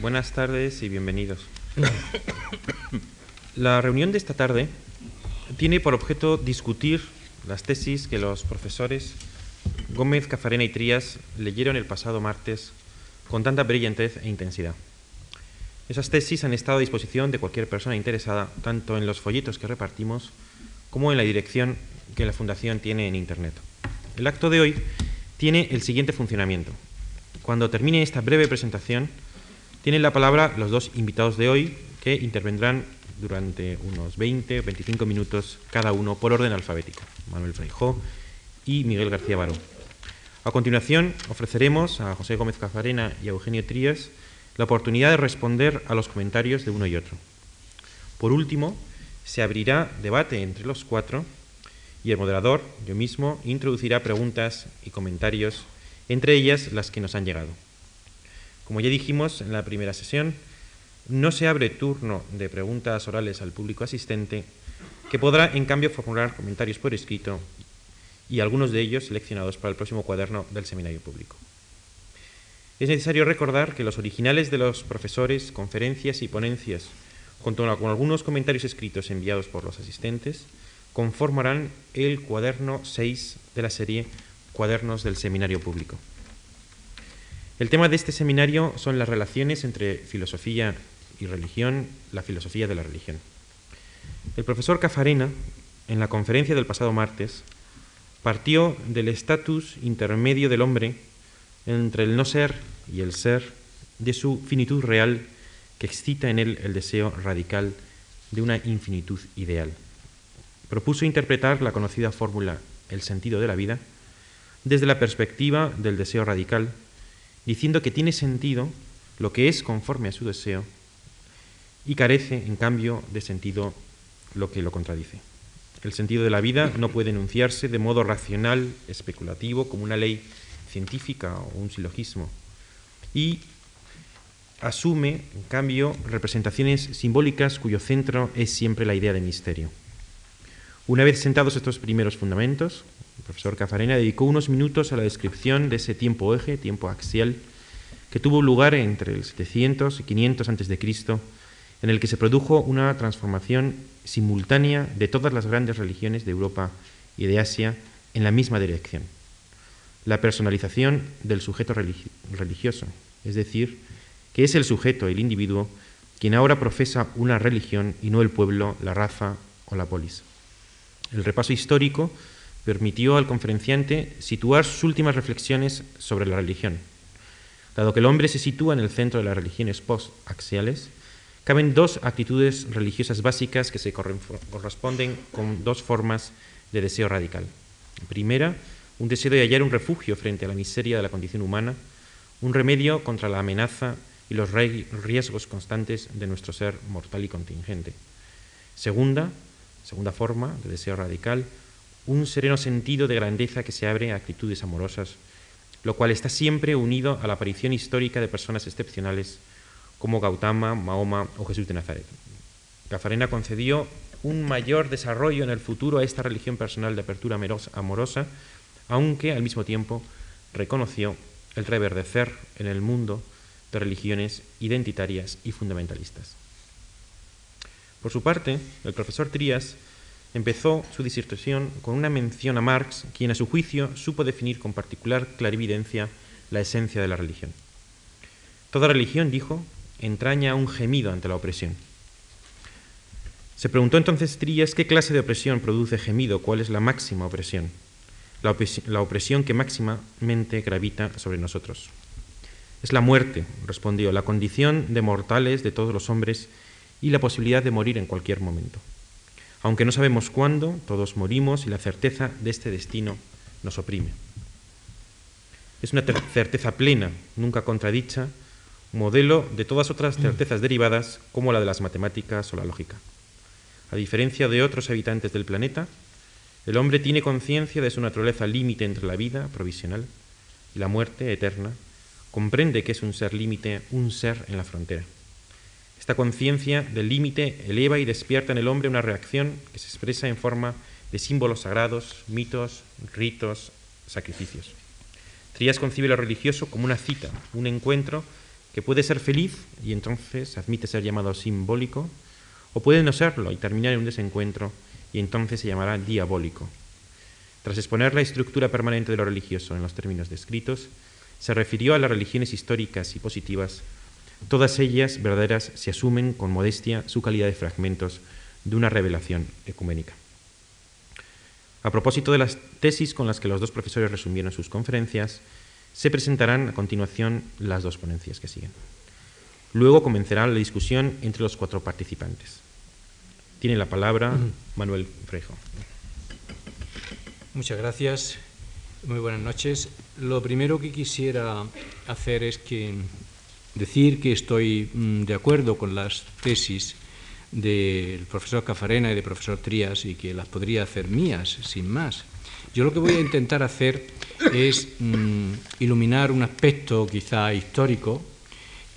Buenas tardes y bienvenidos. La reunión de esta tarde tiene por objeto discutir las tesis que los profesores Gómez, Cafarena y Trías leyeron el pasado martes con tanta brillantez e intensidad. Esas tesis han estado a disposición de cualquier persona interesada, tanto en los folletos que repartimos como en la dirección que la Fundación tiene en Internet. El acto de hoy tiene el siguiente funcionamiento. Cuando termine esta breve presentación, tienen la palabra los dos invitados de hoy que intervendrán durante unos 20 o 25 minutos cada uno por orden alfabético, Manuel Freijó y Miguel García Baró. A continuación, ofreceremos a José Gómez Cafarena y a Eugenio Trías la oportunidad de responder a los comentarios de uno y otro. Por último, se abrirá debate entre los cuatro y el moderador, yo mismo, introducirá preguntas y comentarios, entre ellas las que nos han llegado. Como ya dijimos en la primera sesión, no se abre turno de preguntas orales al público asistente, que podrá en cambio formular comentarios por escrito y algunos de ellos seleccionados para el próximo cuaderno del seminario público. Es necesario recordar que los originales de los profesores, conferencias y ponencias, junto con algunos comentarios escritos enviados por los asistentes, conformarán el cuaderno 6 de la serie Cuadernos del Seminario Público. El tema de este seminario son las relaciones entre filosofía y religión, la filosofía de la religión. El profesor Cafarena, en la conferencia del pasado martes, partió del estatus intermedio del hombre entre el no ser y el ser, de su finitud real que excita en él el deseo radical de una infinitud ideal. Propuso interpretar la conocida fórmula el sentido de la vida desde la perspectiva del deseo radical diciendo que tiene sentido lo que es conforme a su deseo y carece, en cambio, de sentido lo que lo contradice. El sentido de la vida no puede enunciarse de modo racional, especulativo, como una ley científica o un silogismo, y asume, en cambio, representaciones simbólicas cuyo centro es siempre la idea de misterio. Una vez sentados estos primeros fundamentos, el profesor Cafarena dedicó unos minutos a la descripción de ese tiempo eje, tiempo axial, que tuvo lugar entre el 700 y 500 a.C., en el que se produjo una transformación simultánea de todas las grandes religiones de Europa y de Asia en la misma dirección. La personalización del sujeto religioso, es decir, que es el sujeto, el individuo, quien ahora profesa una religión y no el pueblo, la raza o la polis. El repaso histórico permitió al conferenciante situar sus últimas reflexiones sobre la religión. Dado que el hombre se sitúa en el centro de las religiones post-axiales, caben dos actitudes religiosas básicas que se corresponden con dos formas de deseo radical. Primera, un deseo de hallar un refugio frente a la miseria de la condición humana, un remedio contra la amenaza y los riesgos constantes de nuestro ser mortal y contingente. Segunda, segunda forma de deseo radical, un sereno sentido de grandeza que se abre a actitudes amorosas, lo cual está siempre unido a la aparición histórica de personas excepcionales como Gautama, Mahoma o Jesús de Nazaret. Cafarena concedió un mayor desarrollo en el futuro a esta religión personal de apertura amorosa, aunque al mismo tiempo reconoció el reverdecer en el mundo de religiones identitarias y fundamentalistas. Por su parte, el profesor Trías empezó su disertación con una mención a Marx, quien a su juicio supo definir con particular clarividencia la esencia de la religión. Toda religión, dijo, entraña un gemido ante la opresión. Se preguntó entonces Trías qué clase de opresión produce gemido, cuál es la máxima opresión, la, la opresión que máximamente gravita sobre nosotros. Es la muerte, respondió, la condición de mortales de todos los hombres y la posibilidad de morir en cualquier momento. Aunque no sabemos cuándo, todos morimos y la certeza de este destino nos oprime. Es una certeza plena, nunca contradicha, modelo de todas otras certezas derivadas como la de las matemáticas o la lógica. A diferencia de otros habitantes del planeta, el hombre tiene conciencia de su naturaleza límite entre la vida provisional y la muerte eterna, comprende que es un ser límite, un ser en la frontera. Esta conciencia del límite eleva y despierta en el hombre una reacción que se expresa en forma de símbolos sagrados, mitos, ritos, sacrificios. Trías concibe lo religioso como una cita, un encuentro que puede ser feliz y entonces admite ser llamado simbólico, o puede no serlo y terminar en un desencuentro y entonces se llamará diabólico. Tras exponer la estructura permanente de lo religioso en los términos descritos, se refirió a las religiones históricas y positivas. Todas ellas, verdaderas, se asumen con modestia su calidad de fragmentos de una revelación ecuménica. A propósito de las tesis con las que los dos profesores resumieron sus conferencias, se presentarán a continuación las dos ponencias que siguen. Luego comenzará la discusión entre los cuatro participantes. Tiene la palabra Manuel Frejo. Muchas gracias. Muy buenas noches. Lo primero que quisiera hacer es que decir que estoy mm, de acuerdo con las tesis del profesor Cafarena y del profesor Trías y que las podría hacer mías, sin más. Yo lo que voy a intentar hacer es mm, iluminar un aspecto quizá histórico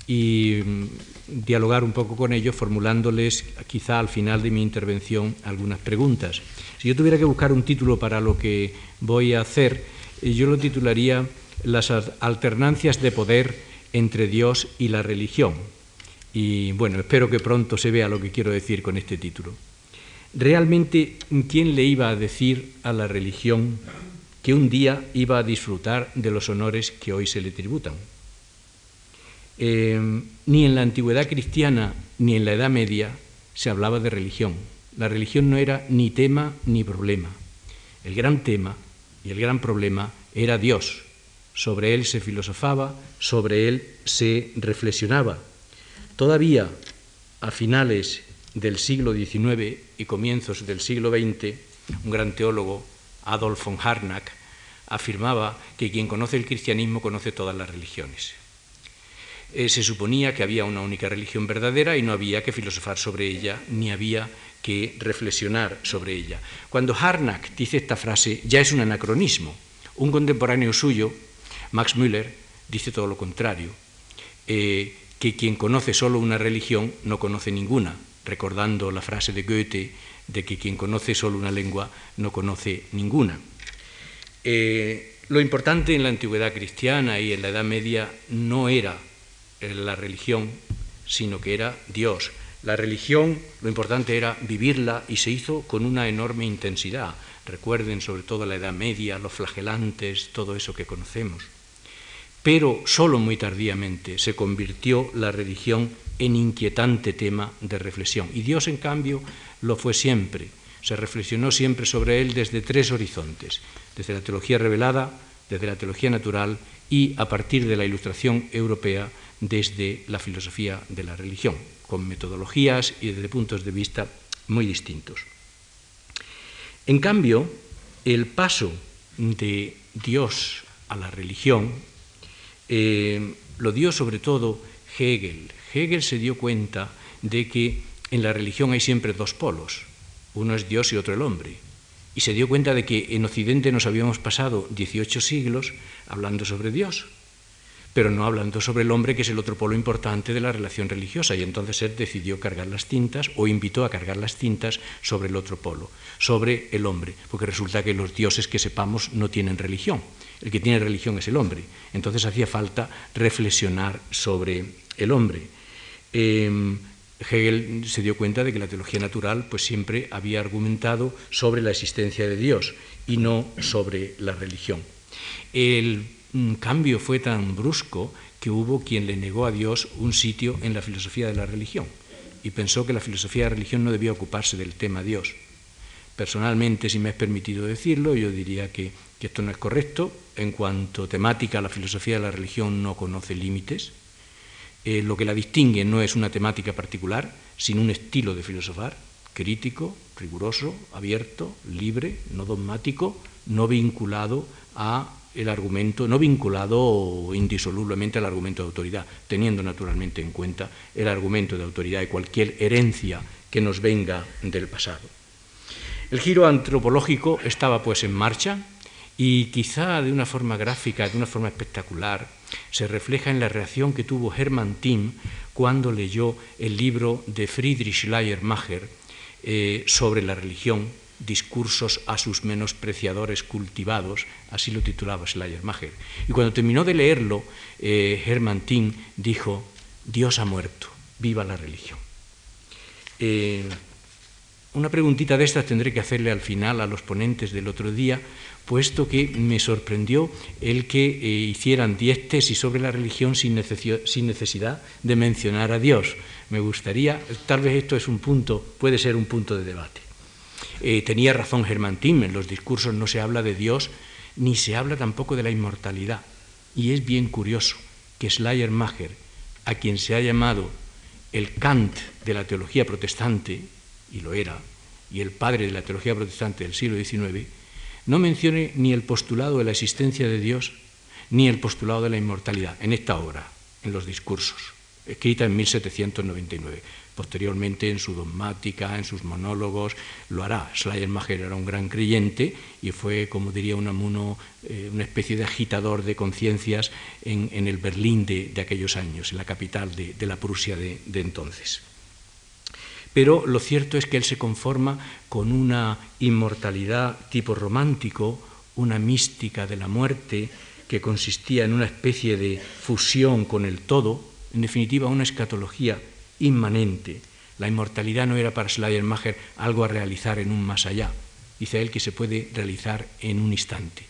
y mm, dialogar un poco con ellos, formulándoles quizá al final de mi intervención algunas preguntas. Si yo tuviera que buscar un título para lo que voy a hacer, eh, yo lo titularía Las alternancias de poder entre Dios y la religión. Y bueno, espero que pronto se vea lo que quiero decir con este título. Realmente, ¿quién le iba a decir a la religión que un día iba a disfrutar de los honores que hoy se le tributan? Eh, ni en la antigüedad cristiana ni en la Edad Media se hablaba de religión. La religión no era ni tema ni problema. El gran tema y el gran problema era Dios. Sobre él se filosofaba, sobre él se reflexionaba. Todavía a finales del siglo XIX y comienzos del siglo XX, un gran teólogo, Adolf von Harnack, afirmaba que quien conoce el cristianismo conoce todas las religiones. Eh, se suponía que había una única religión verdadera y no había que filosofar sobre ella, ni había que reflexionar sobre ella. Cuando Harnack dice esta frase, ya es un anacronismo. Un contemporáneo suyo, Max Müller, dice todo lo contrario, eh, que quien conoce solo una religión no conoce ninguna, recordando la frase de Goethe de que quien conoce solo una lengua no conoce ninguna. Eh, lo importante en la antigüedad cristiana y en la Edad Media no era la religión, sino que era Dios. La religión, lo importante era vivirla y se hizo con una enorme intensidad. Recuerden sobre todo la Edad Media, los flagelantes, todo eso que conocemos. Pero solo muy tardíamente se convirtió la religión en inquietante tema de reflexión. Y Dios, en cambio, lo fue siempre. Se reflexionó siempre sobre él desde tres horizontes, desde la teología revelada, desde la teología natural y a partir de la ilustración europea desde la filosofía de la religión, con metodologías y desde puntos de vista muy distintos. En cambio, el paso de Dios a la religión eh, lo dio sobre todo Hegel. Hegel se dio cuenta de que en la religión hay siempre dos polos, uno es Dios y otro el hombre. Y se dio cuenta de que en Occidente nos habíamos pasado 18 siglos hablando sobre Dios, pero no hablando sobre el hombre, que es el otro polo importante de la relación religiosa. Y entonces él decidió cargar las cintas o invitó a cargar las cintas sobre el otro polo, sobre el hombre, porque resulta que los dioses que sepamos no tienen religión. El que tiene religión es el hombre. Entonces hacía falta reflexionar sobre el hombre. Em, Hegel se dio cuenta de que la teología natural pues siempre había argumentado sobre la existencia de Dios y no sobre la religión. El un cambio fue tan brusco que hubo quien le negó a Dios un sitio en la filosofía de la religión y pensó que la filosofía de la religión no debía ocuparse del tema Dios. Personalmente, si me es permitido decirlo, yo diría que, esto no es correcto. En cuanto temática, la filosofía de la religión no conoce límites. Eh, lo que la distingue no es una temática particular, sino un estilo de filosofar, crítico, riguroso, abierto, libre, no dogmático, no vinculado a el argumento, no vinculado indisolublemente al argumento de autoridad, teniendo naturalmente en cuenta el argumento de autoridad y cualquier herencia que nos venga del pasado. El giro antropológico estaba pues en marcha y quizá de una forma gráfica, de una forma espectacular, se refleja en la reacción que tuvo Hermann Timm cuando leyó el libro de Friedrich Schleiermacher eh, sobre la religión, discursos a sus menospreciadores cultivados, así lo titulaba Schleiermacher. Y cuando terminó de leerlo, eh, Hermann Tim dijo, Dios ha muerto, viva la religión. Eh, una preguntita de estas tendré que hacerle al final a los ponentes del otro día, puesto que me sorprendió el que eh, hicieran diez tesis sobre la religión sin necesidad de mencionar a Dios. Me gustaría, tal vez esto es un punto, puede ser un punto de debate. Eh, tenía razón Germán Tim, en los discursos no se habla de Dios, ni se habla tampoco de la inmortalidad. Y es bien curioso que Schleiermacher, a quien se ha llamado el Kant de la teología protestante, y lo era, y el padre de la teología protestante del siglo XIX, no mencione ni el postulado de la existencia de Dios ni el postulado de la inmortalidad en esta obra, en los discursos, escrita en 1799. Posteriormente, en su dogmática, en sus monólogos, lo hará. Schleiermacher era un gran creyente y fue, como diría Unamuno, eh, una especie de agitador de conciencias en, el Berlín de, aquellos años, en la capital de, la Prusia de entonces. Pero lo cierto es que él se conforma con una inmortalidad tipo romántico, una mística de la muerte que consistía en una especie de fusión con el todo, en definitiva una escatología inmanente. La inmortalidad no era para Schleiermacher algo a realizar en un más allá, dice él que se puede realizar en un instante.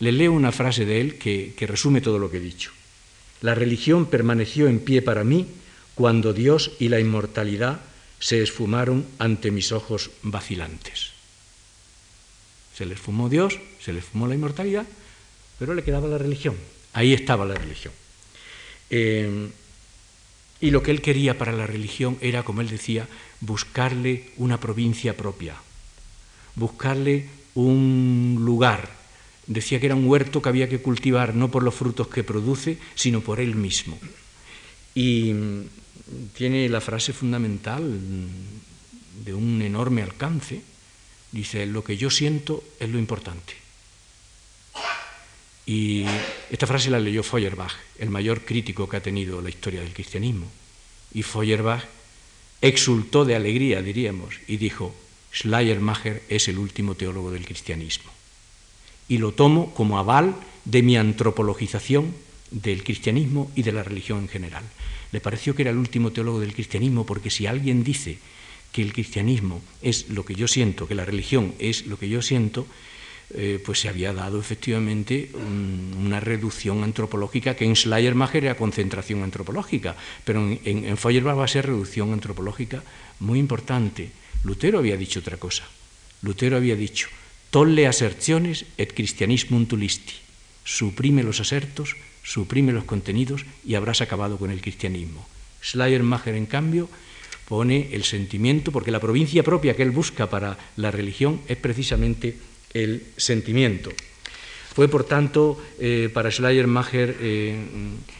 Le leo una frase de él que, que resume todo lo que he dicho. La religión permaneció en pie para mí cuando Dios y la inmortalidad se esfumaron ante mis ojos vacilantes. Se les fumó Dios, se les fumó la inmortalidad, pero le quedaba la religión. Ahí estaba la religión. Eh, y lo que él quería para la religión era, como él decía, buscarle una provincia propia, buscarle un lugar. Decía que era un huerto que había que cultivar no por los frutos que produce, sino por él mismo. Y tiene la frase fundamental de un enorme alcance. Dice, lo que yo siento es lo importante. Y esta frase la leyó Feuerbach, el mayor crítico que ha tenido la historia del cristianismo. Y Feuerbach exultó de alegría, diríamos, y dijo, Schleiermacher es el último teólogo del cristianismo. Y lo tomo como aval de mi antropologización del cristianismo y de la religión en general le pareció que era el último teólogo del cristianismo, porque si alguien dice que el cristianismo es lo que yo siento, que la religión es lo que yo siento, eh, pues se había dado efectivamente una reducción antropológica que en Schleiermacher era concentración antropológica, pero en, en, Feuerbach va a ser reducción antropológica muy importante. Lutero había dicho otra cosa. Lutero había dicho, tolle aserciones et christianismum tulisti, suprime los asertos suprime los contenidos y habrás acabado con el cristianismo. Schleiermacher, en cambio, pone el sentimiento, porque la provincia propia que él busca para la religión es precisamente el sentimiento. Fue, por tanto, eh, para Schleiermacher eh,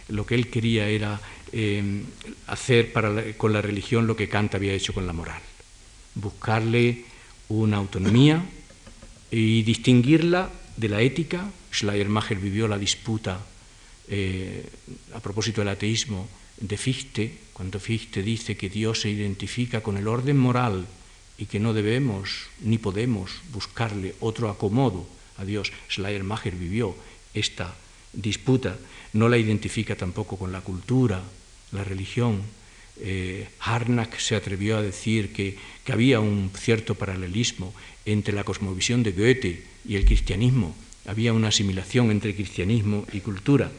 lo que él quería era eh, hacer con la religión lo que Kant había hecho con la moral, buscarle una autonomía y distinguirla de la ética. Schleiermacher vivió la disputa eh, a propósito del ateísmo de Fichte, cuando Fichte dice que Dios se identifica con el orden moral y que no debemos ni podemos buscarle otro acomodo a Dios, Schleiermacher vivió esta disputa, no la identifica tampoco con la cultura, la religión. Eh, Harnack se atrevió a decir que, que había un cierto paralelismo entre la cosmovisión de Goethe y el cristianismo, había una asimilación entre cristianismo y cultura.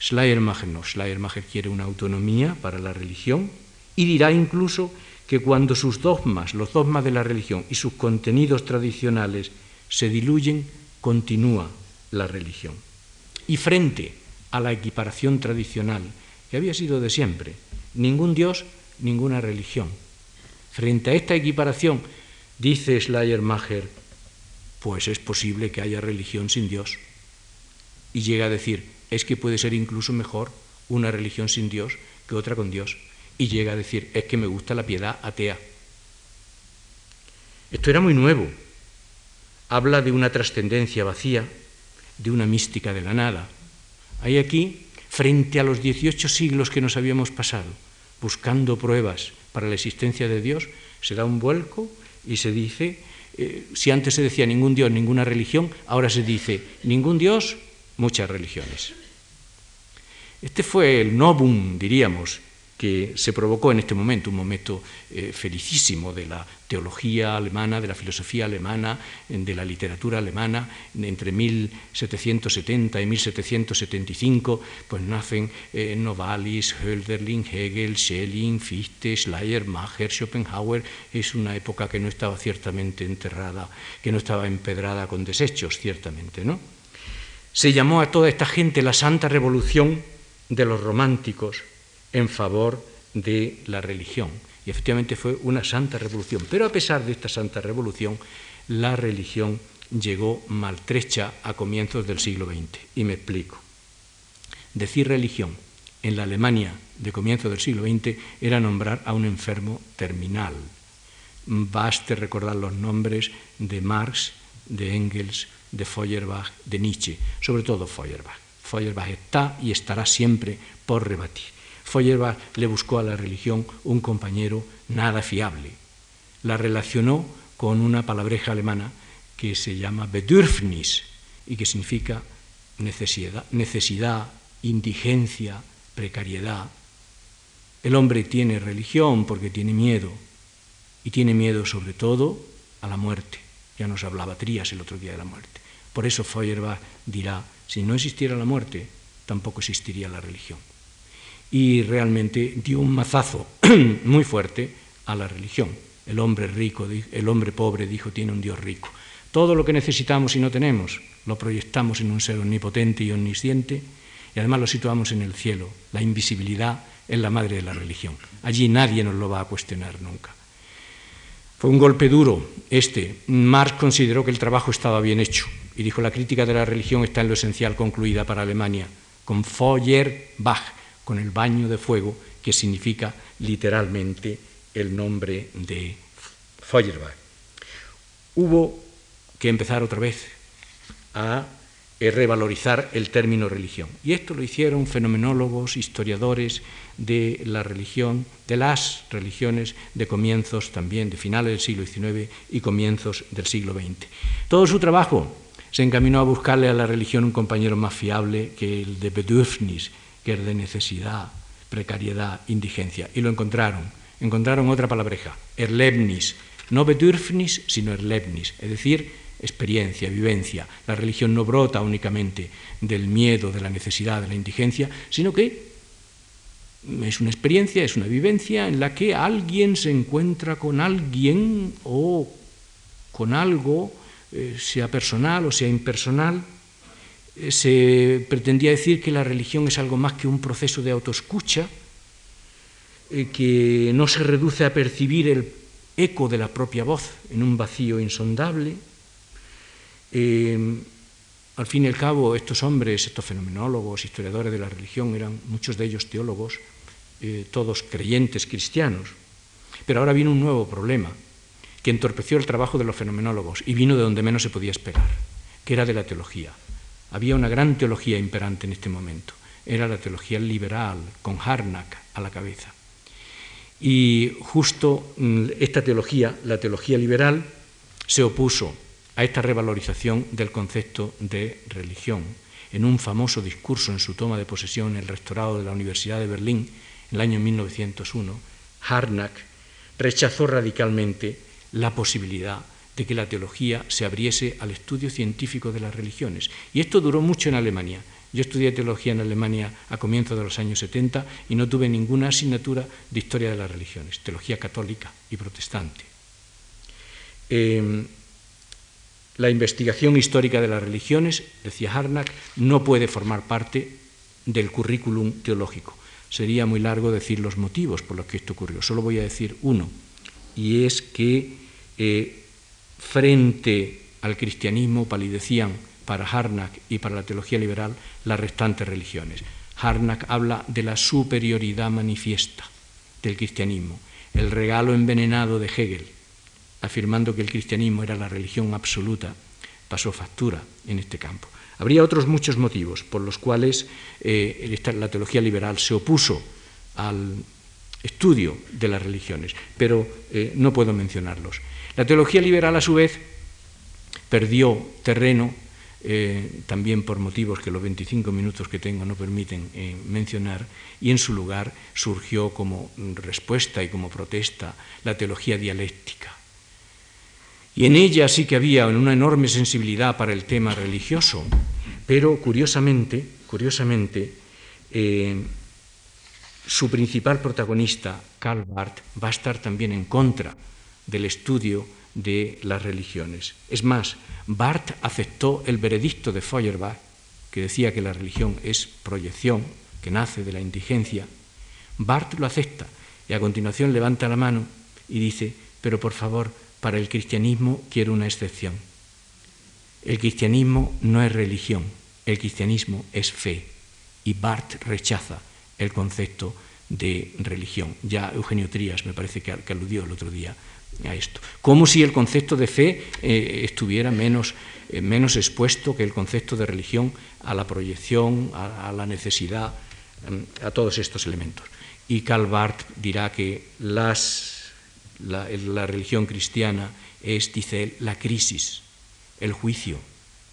Schleiermacher no, Schleiermacher quiere una autonomía para la religión y dirá incluso que cuando sus dogmas, los dogmas de la religión y sus contenidos tradicionales se diluyen, continúa la religión. Y frente a la equiparación tradicional, que había sido de siempre, ningún Dios, ninguna religión. Frente a esta equiparación, dice Schleiermacher, pues es posible que haya religión sin Dios. Y llega a decir, es que puede ser incluso mejor una religión sin Dios que otra con Dios. Y llega a decir, es que me gusta la piedad atea. Esto era muy nuevo. Habla de una trascendencia vacía, de una mística de la nada. Hay aquí, frente a los 18 siglos que nos habíamos pasado, buscando pruebas para la existencia de Dios, se da un vuelco y se dice Eh, si antes se decía ningún Dios, ninguna religión, ahora se dice ningún Dios, muchas religiones. Este fue el novum, diríamos, que se provocó en este momento, un momento eh, felicísimo de la teología alemana, de la filosofía alemana, de la literatura alemana, entre 1770 y 1775, pues nacen eh, Novalis, Hölderlin, Hegel, Schelling, Fichte, Schleiermacher, Schopenhauer, es una época que no estaba ciertamente enterrada, que no estaba empedrada con desechos, ciertamente, ¿no? Se llamó a toda esta gente la Santa Revolución de los románticos, en favor de la religión. Y efectivamente fue una santa revolución. Pero a pesar de esta santa revolución, la religión llegó maltrecha a comienzos del siglo XX. Y me explico. Decir religión en la Alemania de comienzos del siglo XX era nombrar a un enfermo terminal. Baste recordar los nombres de Marx, de Engels, de Feuerbach, de Nietzsche, sobre todo Feuerbach. Feuerbach está y estará siempre por rebatir. Feuerbach le buscó a la religión un compañero nada fiable. La relacionó con una palabreja alemana que se llama Bedürfnis y que significa necesidad, necesidad, indigencia, precariedad. El hombre tiene religión porque tiene miedo y tiene miedo sobre todo a la muerte. Ya nos hablaba Trías el otro día de la muerte. Por eso Feuerbach dirá, si no existiera la muerte, tampoco existiría la religión y realmente dio un mazazo muy fuerte a la religión. El hombre rico, el hombre pobre dijo, tiene un Dios rico. Todo lo que necesitamos y no tenemos lo proyectamos en un ser omnipotente y omnisciente y además lo situamos en el cielo. La invisibilidad es la madre de la religión. Allí nadie nos lo va a cuestionar nunca. Fue un golpe duro este. Marx consideró que el trabajo estaba bien hecho y dijo la crítica de la religión está en lo esencial concluida para Alemania con Feuerbach con el baño de fuego, que significa literalmente el nombre de Feuerbach. Hubo que empezar otra vez a revalorizar el término religión. Y esto lo hicieron fenomenólogos, historiadores de la religión, de las religiones de comienzos también, de finales del siglo XIX y comienzos del siglo XX. Todo su trabajo se encaminó a buscarle a la religión un compañero más fiable que el de Bedürfnis, que es de necesidad, precariedad, indigencia. Y lo encontraron. Encontraron otra palabreja, erlebnis, no bedürfnis, sino erlebnis, es decir, experiencia, vivencia. La religión no brota únicamente del miedo, de la necesidad, de la indigencia, sino que es una experiencia, es una vivencia en la que alguien se encuentra con alguien o con algo, eh, sea personal o sea impersonal, eh, se pretendía decir que la religión es algo más que un proceso de autoescucha, eh, que no se reduce a percibir el eco de la propia voz en un vacío insondable. Al fin y al cabo, estos hombres, estos fenomenólogos, historiadores de la religión, eran muchos de ellos teólogos, todos creyentes cristianos. Pero ahora viene un nuevo problema que entorpeció el trabajo de los fenomenólogos y vino de donde menos se podía esperar, que era de la teología. Había una gran teología imperante en este momento. Era la teología liberal, con Harnack a la cabeza. Y justo mm, esta teología, la teología liberal, se opuso a esta revalorización del concepto de religión. En un famoso discurso en su toma de posesión en el rectorado de la Universidad de Berlín, en el año 1901, Harnack rechazó radicalmente la posibilidad de que la teología se abriese al estudio científico de las religiones. Y esto duró mucho en Alemania. Yo estudié teología en Alemania a comienzos de los años 70 y no tuve ninguna asignatura de historia de las religiones, teología católica y protestante. Em, la investigación histórica de las religiones, decía Harnack, no puede formar parte del currículum teológico. Sería muy largo decir los motivos por los que esto ocurrió. Solo voy a decir uno, y es que eh, frente al cristianismo palidecían para Harnack y para la teología liberal las restantes religiones. Harnack habla de la superioridad manifiesta del cristianismo, el regalo envenenado de Hegel, afirmando que el cristianismo era la religión absoluta, pasó factura en este campo. Habría otros muchos motivos por los cuales eh, la teología liberal se opuso al estudio de las religiones, pero eh, no puedo mencionarlos. La teología liberal, a su vez, perdió terreno, eh, también por motivos que los 25 minutos que tengo no permiten eh, mencionar, y en su lugar surgió como respuesta y como protesta la teología dialéctica. Y en ella sí que había una enorme sensibilidad para el tema religioso, pero curiosamente, curiosamente, su principal protagonista, Karl Barth, va a estar también en contra del estudio de las religiones. Es más, Barth aceptó el veredicto de Feuerbach, que decía que la religión es proyección, que nace de la indigencia. Barth lo acepta y a continuación levanta la mano y dice, pero por favor, para el cristianismo quiero una excepción. El cristianismo no es religión, el cristianismo es fe. Y Barth rechaza el concepto de religión. Ya Eugenio Trías me parece que, aludió el otro día a esto. Como si el concepto de fe eh, estuviera menos, eh, menos, expuesto que el concepto de religión a la proyección, a, la necesidad, mm, a todos estos elementos. Y Karl Barth dirá que las, la, la religión cristiana es, dice él, la crisis, el juicio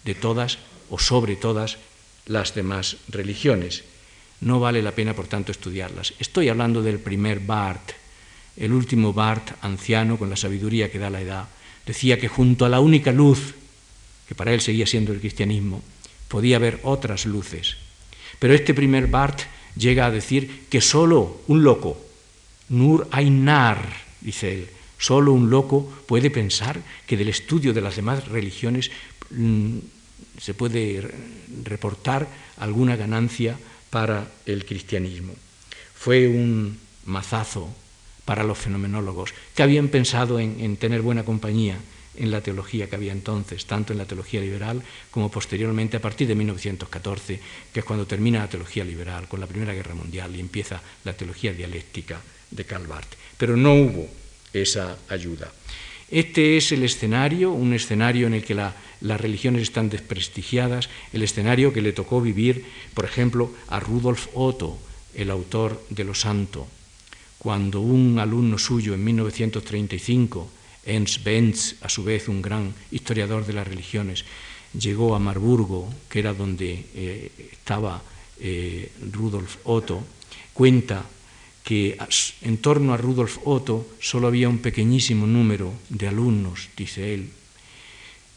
de todas o sobre todas las demás religiones no vale la pena, por tanto, estudiarlas. Estoy hablando del primer Barth, el último Barth, anciano, con la sabiduría que da la edad, decía que junto a la única luz, que para él seguía siendo el cristianismo, podía haber otras luces. Pero este primer Barth llega a decir que solo un loco, Nur Ainar, dice él, solo un loco puede pensar que del estudio de las demás religiones mm, se puede reportar alguna ganancia para el cristianismo. Fue un mazazo para los fenomenólogos, que habían pensado en, tener buena compañía en la teología que había entonces, tanto en la teología liberal como posteriormente a partir de 1914, que es cuando termina la teología liberal con la Primera Guerra Mundial y empieza la teología dialéctica de Karl. Pero no hubo esa ayuda. Este es el escenario, un escenario en el que las religiones están desprestigiadas, el escenario que le tocó vivir, por ejemplo, a Rudolf Otto, el autor de Lo Santo, cuando un alumno suyo en 1935, Ernst Benz, a su vez un gran historiador de las religiones, llegó a Marburgo, que era donde eh, estaba eh, Rudolf Otto, cuenta que en torno a Rudolf Otto solo había un pequeñísimo número de alumnos, dice él,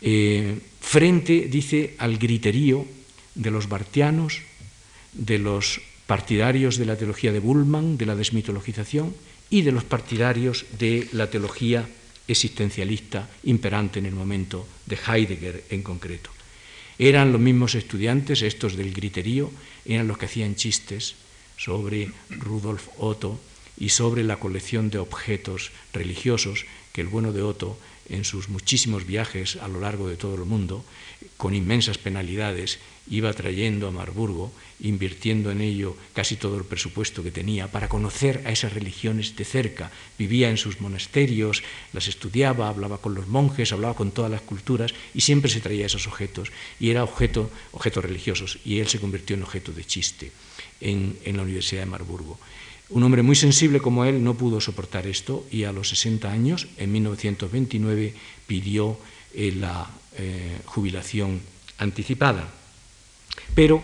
eh, frente, dice, al griterío de los bartianos, de los partidarios de la teología de Bullmann, de la desmitologización, y de los partidarios de la teología existencialista imperante en el momento de Heidegger en concreto. Eran los mismos estudiantes, estos del griterío, eran los que hacían chistes sobre Rudolf Otto y sobre la colección de objetos religiosos que el bueno de Otto en sus muchísimos viajes a lo largo de todo el mundo, con inmensas penalidades, iba trayendo a Marburgo, invirtiendo en ello casi todo el presupuesto que tenía para conocer a esas religiones de cerca. Vivía en sus monasterios, las estudiaba, hablaba con los monjes, hablaba con todas las culturas y siempre se traía esos objetos y era objeto, objetos religiosos y él se convirtió en objeto de chiste en, la Universidad de Marburgo. Un hombre muy sensible como él no pudo soportar esto y a los 60 años, en 1929, pidió eh, la eh, jubilación anticipada. Pero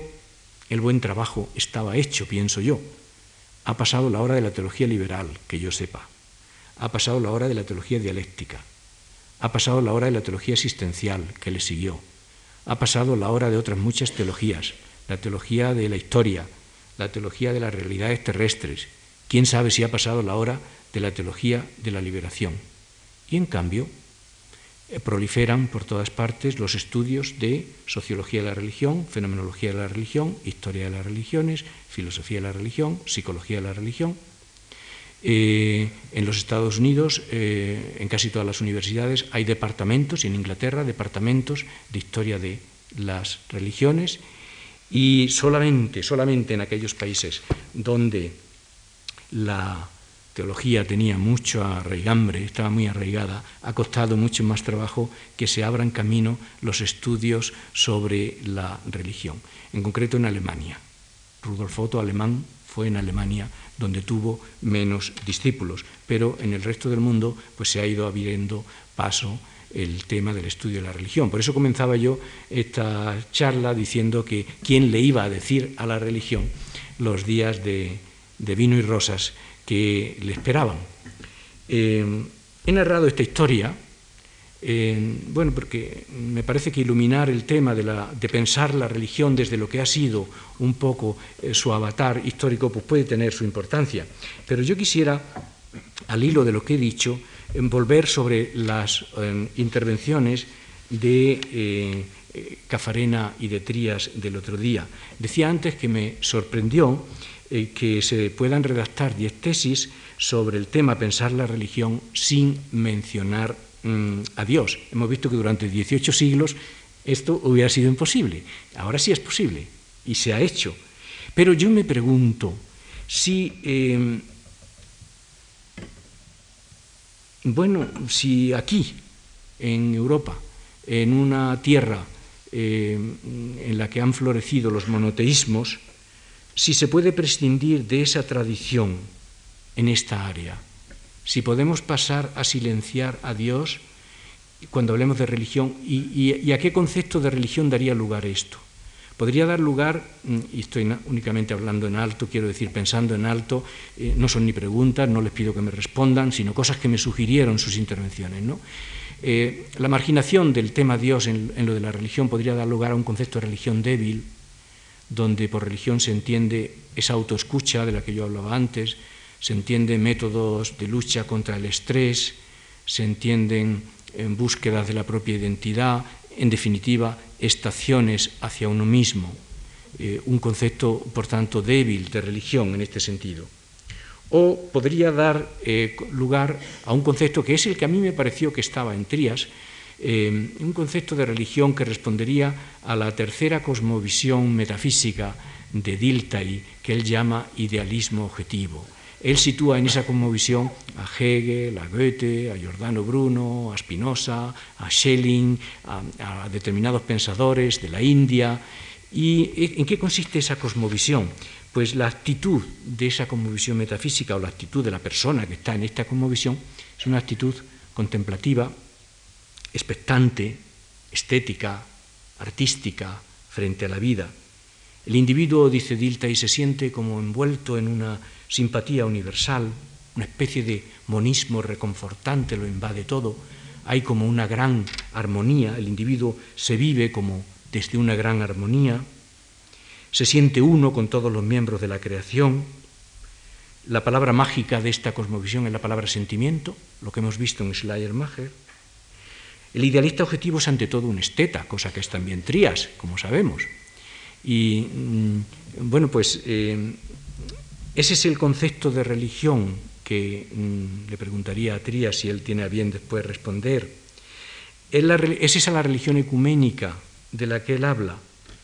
el buen trabajo estaba hecho, pienso yo. Ha pasado la hora de la teología liberal, que yo sepa. Ha pasado la hora de la teología dialéctica. Ha pasado la hora de la teología existencial, que le siguió. Ha pasado la hora de otras muchas teologías, la teología de la historia, la teología de las realidades terrestres. ¿Quién sabe si ha pasado la hora de la teología de la liberación? Y en cambio, proliferan por todas partes los estudios de sociología de la religión, fenomenología de la religión, historia de las religiones, filosofía de la religión, psicología de la religión. Eh, en los Estados Unidos, eh, en casi todas las universidades, hay departamentos, y en Inglaterra, departamentos de historia de las religiones y solamente, solamente en aquellos países donde la teología tenía mucho arraigambre, estaba muy arraigada, ha costado mucho más trabajo que se abran camino los estudios sobre la religión, en concreto en Alemania. Rudolf Otto, alemán, fue en Alemania donde tuvo menos discípulos, pero en el resto del mundo pues se ha ido abriendo paso el tema del estudio de la religión. Por eso comenzaba yo esta charla diciendo que quién le iba a decir a la religión los días de, vino y rosas que le esperaban. Eh, he narrado esta historia bueno, porque me parece que iluminar el tema de, la, de, pensar la religión desde lo que ha sido un poco eh, su avatar histórico, pues puede tener su importancia. Pero yo quisiera, al hilo de lo que he dicho, volver sobre las em, intervenciones de eh, Cafarena y de Trías del otro día. Decía antes que me sorprendió eh, que se puedan redactar diez tesis sobre el tema pensar la religión sin mencionar Mm, a Dios. Hemos visto que durante 18 siglos esto hubiera sido imposible. Ahora sí es posible y se ha hecho. Pero yo me pregunto si, em, bueno, si aquí, en Europa, en una tierra em, en la que han florecido los monoteísmos, si se puede prescindir de esa tradición en esta área si podemos pasar a silenciar a Dios cuando hablemos de religión y, a qué concepto de religión daría lugar esto. Podría dar lugar, mm, y estoy únicamente hablando en alto, quiero decir pensando en alto, eh, no son ni preguntas, no les pido que me respondan, sino cosas que me sugirieron sus intervenciones. Eh, la marginación del tema Dios en lo de la religión podría dar lugar a un concepto de religión débil, donde por religión se entiende esa autoescucha de la que yo hablaba antes, se entienden métodos de lucha contra el estrés, se entienden en búsqueda de la propia identidad, en definitiva, estaciones hacia uno mismo, eh, un concepto, por tanto, débil de religión en este sentido. O podría dar eh, lugar a un concepto que es el que a mí me pareció que estaba en Trías, eh, un concepto de religión que respondería a la tercera cosmovisión metafísica de Dilthey, que él llama idealismo objetivo él sitúa en esa cosmovisión a Hegel, a Goethe, a Giordano Bruno, a Spinoza, a Schelling, a, determinados pensadores de la India. ¿Y en qué consiste esa cosmovisión? Pues la actitud de esa cosmovisión metafísica o la actitud de la persona que está en esta cosmovisión es una actitud contemplativa, expectante, estética, artística frente a la vida. El individuo, dice Dilta, y se siente como envuelto en una simpatía universal, una especie de monismo reconfortante lo invade todo, hay como una gran armonía, el individuo se vive como desde una gran armonía, se siente uno con todos los miembros de la creación. La palabra mágica de esta cosmovisión es la palabra sentimiento, lo que hemos visto en Schleiermacher. El idealista objetivo es ante todo un esteta, cosa que es también Trías, como sabemos. Y mm, bueno, pues eh, ese es el concepto de religión que mm, le preguntaría a Trías si él tiene a bien después responder. ¿Es, esa la religión ecuménica de la que él habla?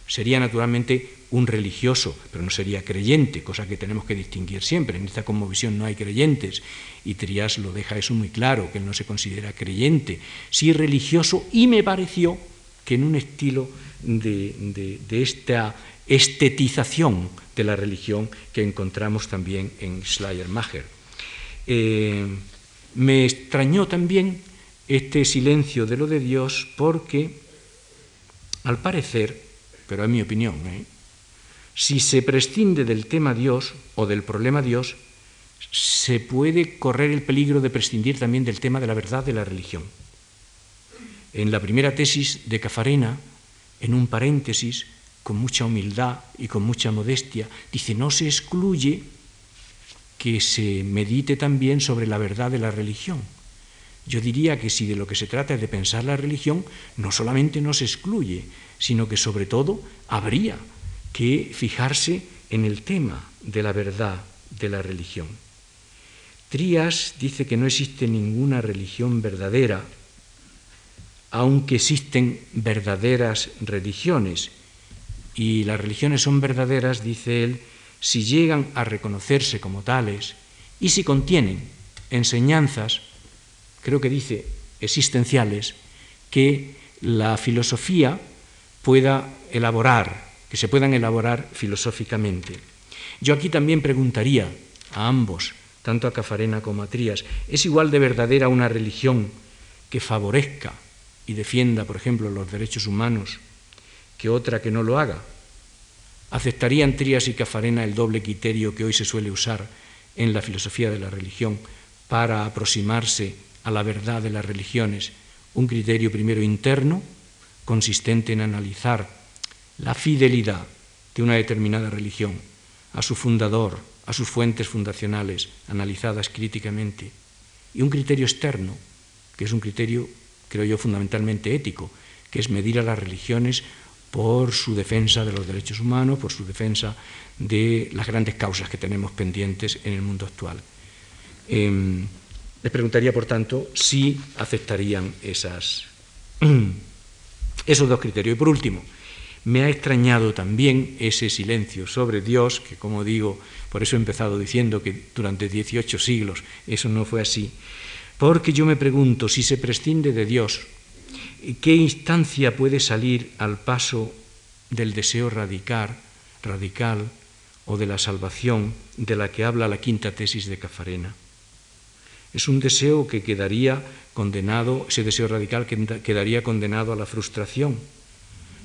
Sería naturalmente un religioso, pero no sería creyente, cosa que tenemos que distinguir siempre. En esta conmovisión no hay creyentes y Trías lo deja eso muy claro, que él no se considera creyente, sí religioso y me pareció que en un estilo de esta estetización de la religión que encontramos también en Schleiermacher. Eh, me extrañó también este silencio de lo de Dios porque, al parecer, pero es mi opinión, ¿eh? Si se prescinde del tema Dios o del problema Dios, se puede correr el peligro de prescindir también del tema de la verdad de la religión. En la primera tesis de Cafarena, en un paréntesis, con mucha humildad y con mucha modestia, dice, no se excluye que se medite también sobre la verdad de la religión. Yo diría que si de lo que se trata es de pensar la religión, no solamente no se excluye, sino que sobre todo habría que fijarse en el tema de la verdad de la religión. Trías dice que no existe ninguna religión verdadera, aunque existen verdaderas religiones, y las religiones son verdaderas, dice él, si llegan a reconocerse como tales y si contienen enseñanzas, creo que dice existenciales, que la filosofía pueda elaborar, que se puedan elaborar filosóficamente. Yo aquí también preguntaría a ambos, tanto a Cafarena como a Trías, ¿es igual de verdadera una religión que favorezca y defienda, por ejemplo, los derechos humanos que otra que no lo haga? ¿Aceptarían Trías y Cafarena el doble criterio que hoy se suele usar en la filosofía de la religión para aproximarse a la verdad de las religiones? Un criterio primero interno, consistente en analizar la fidelidad de una determinada religión a su fundador, a sus fuentes fundacionales, analizadas críticamente, y un criterio externo, que es un criterio, creo yo, fundamentalmente ético, que es medir a las religiones por su defensa de los derechos humanos, por su defensa de las grandes causas que tenemos pendientes en el mundo actual. Eh, les preguntaría, por tanto, si aceptarían esos dos criterios. Y por último, me ha extrañado también ese silencio sobre Dios, que como digo, por eso he empezado diciendo que durante 18 siglos eso no fue así, porque yo me pregunto si se prescinde de Dios, ¿qué instancia puede salir al paso del deseo radical, radical o de la salvación de la que habla la quinta tesis de Cafarena? Es un deseo que quedaría condenado, ese deseo radical quedaría condenado a la frustración.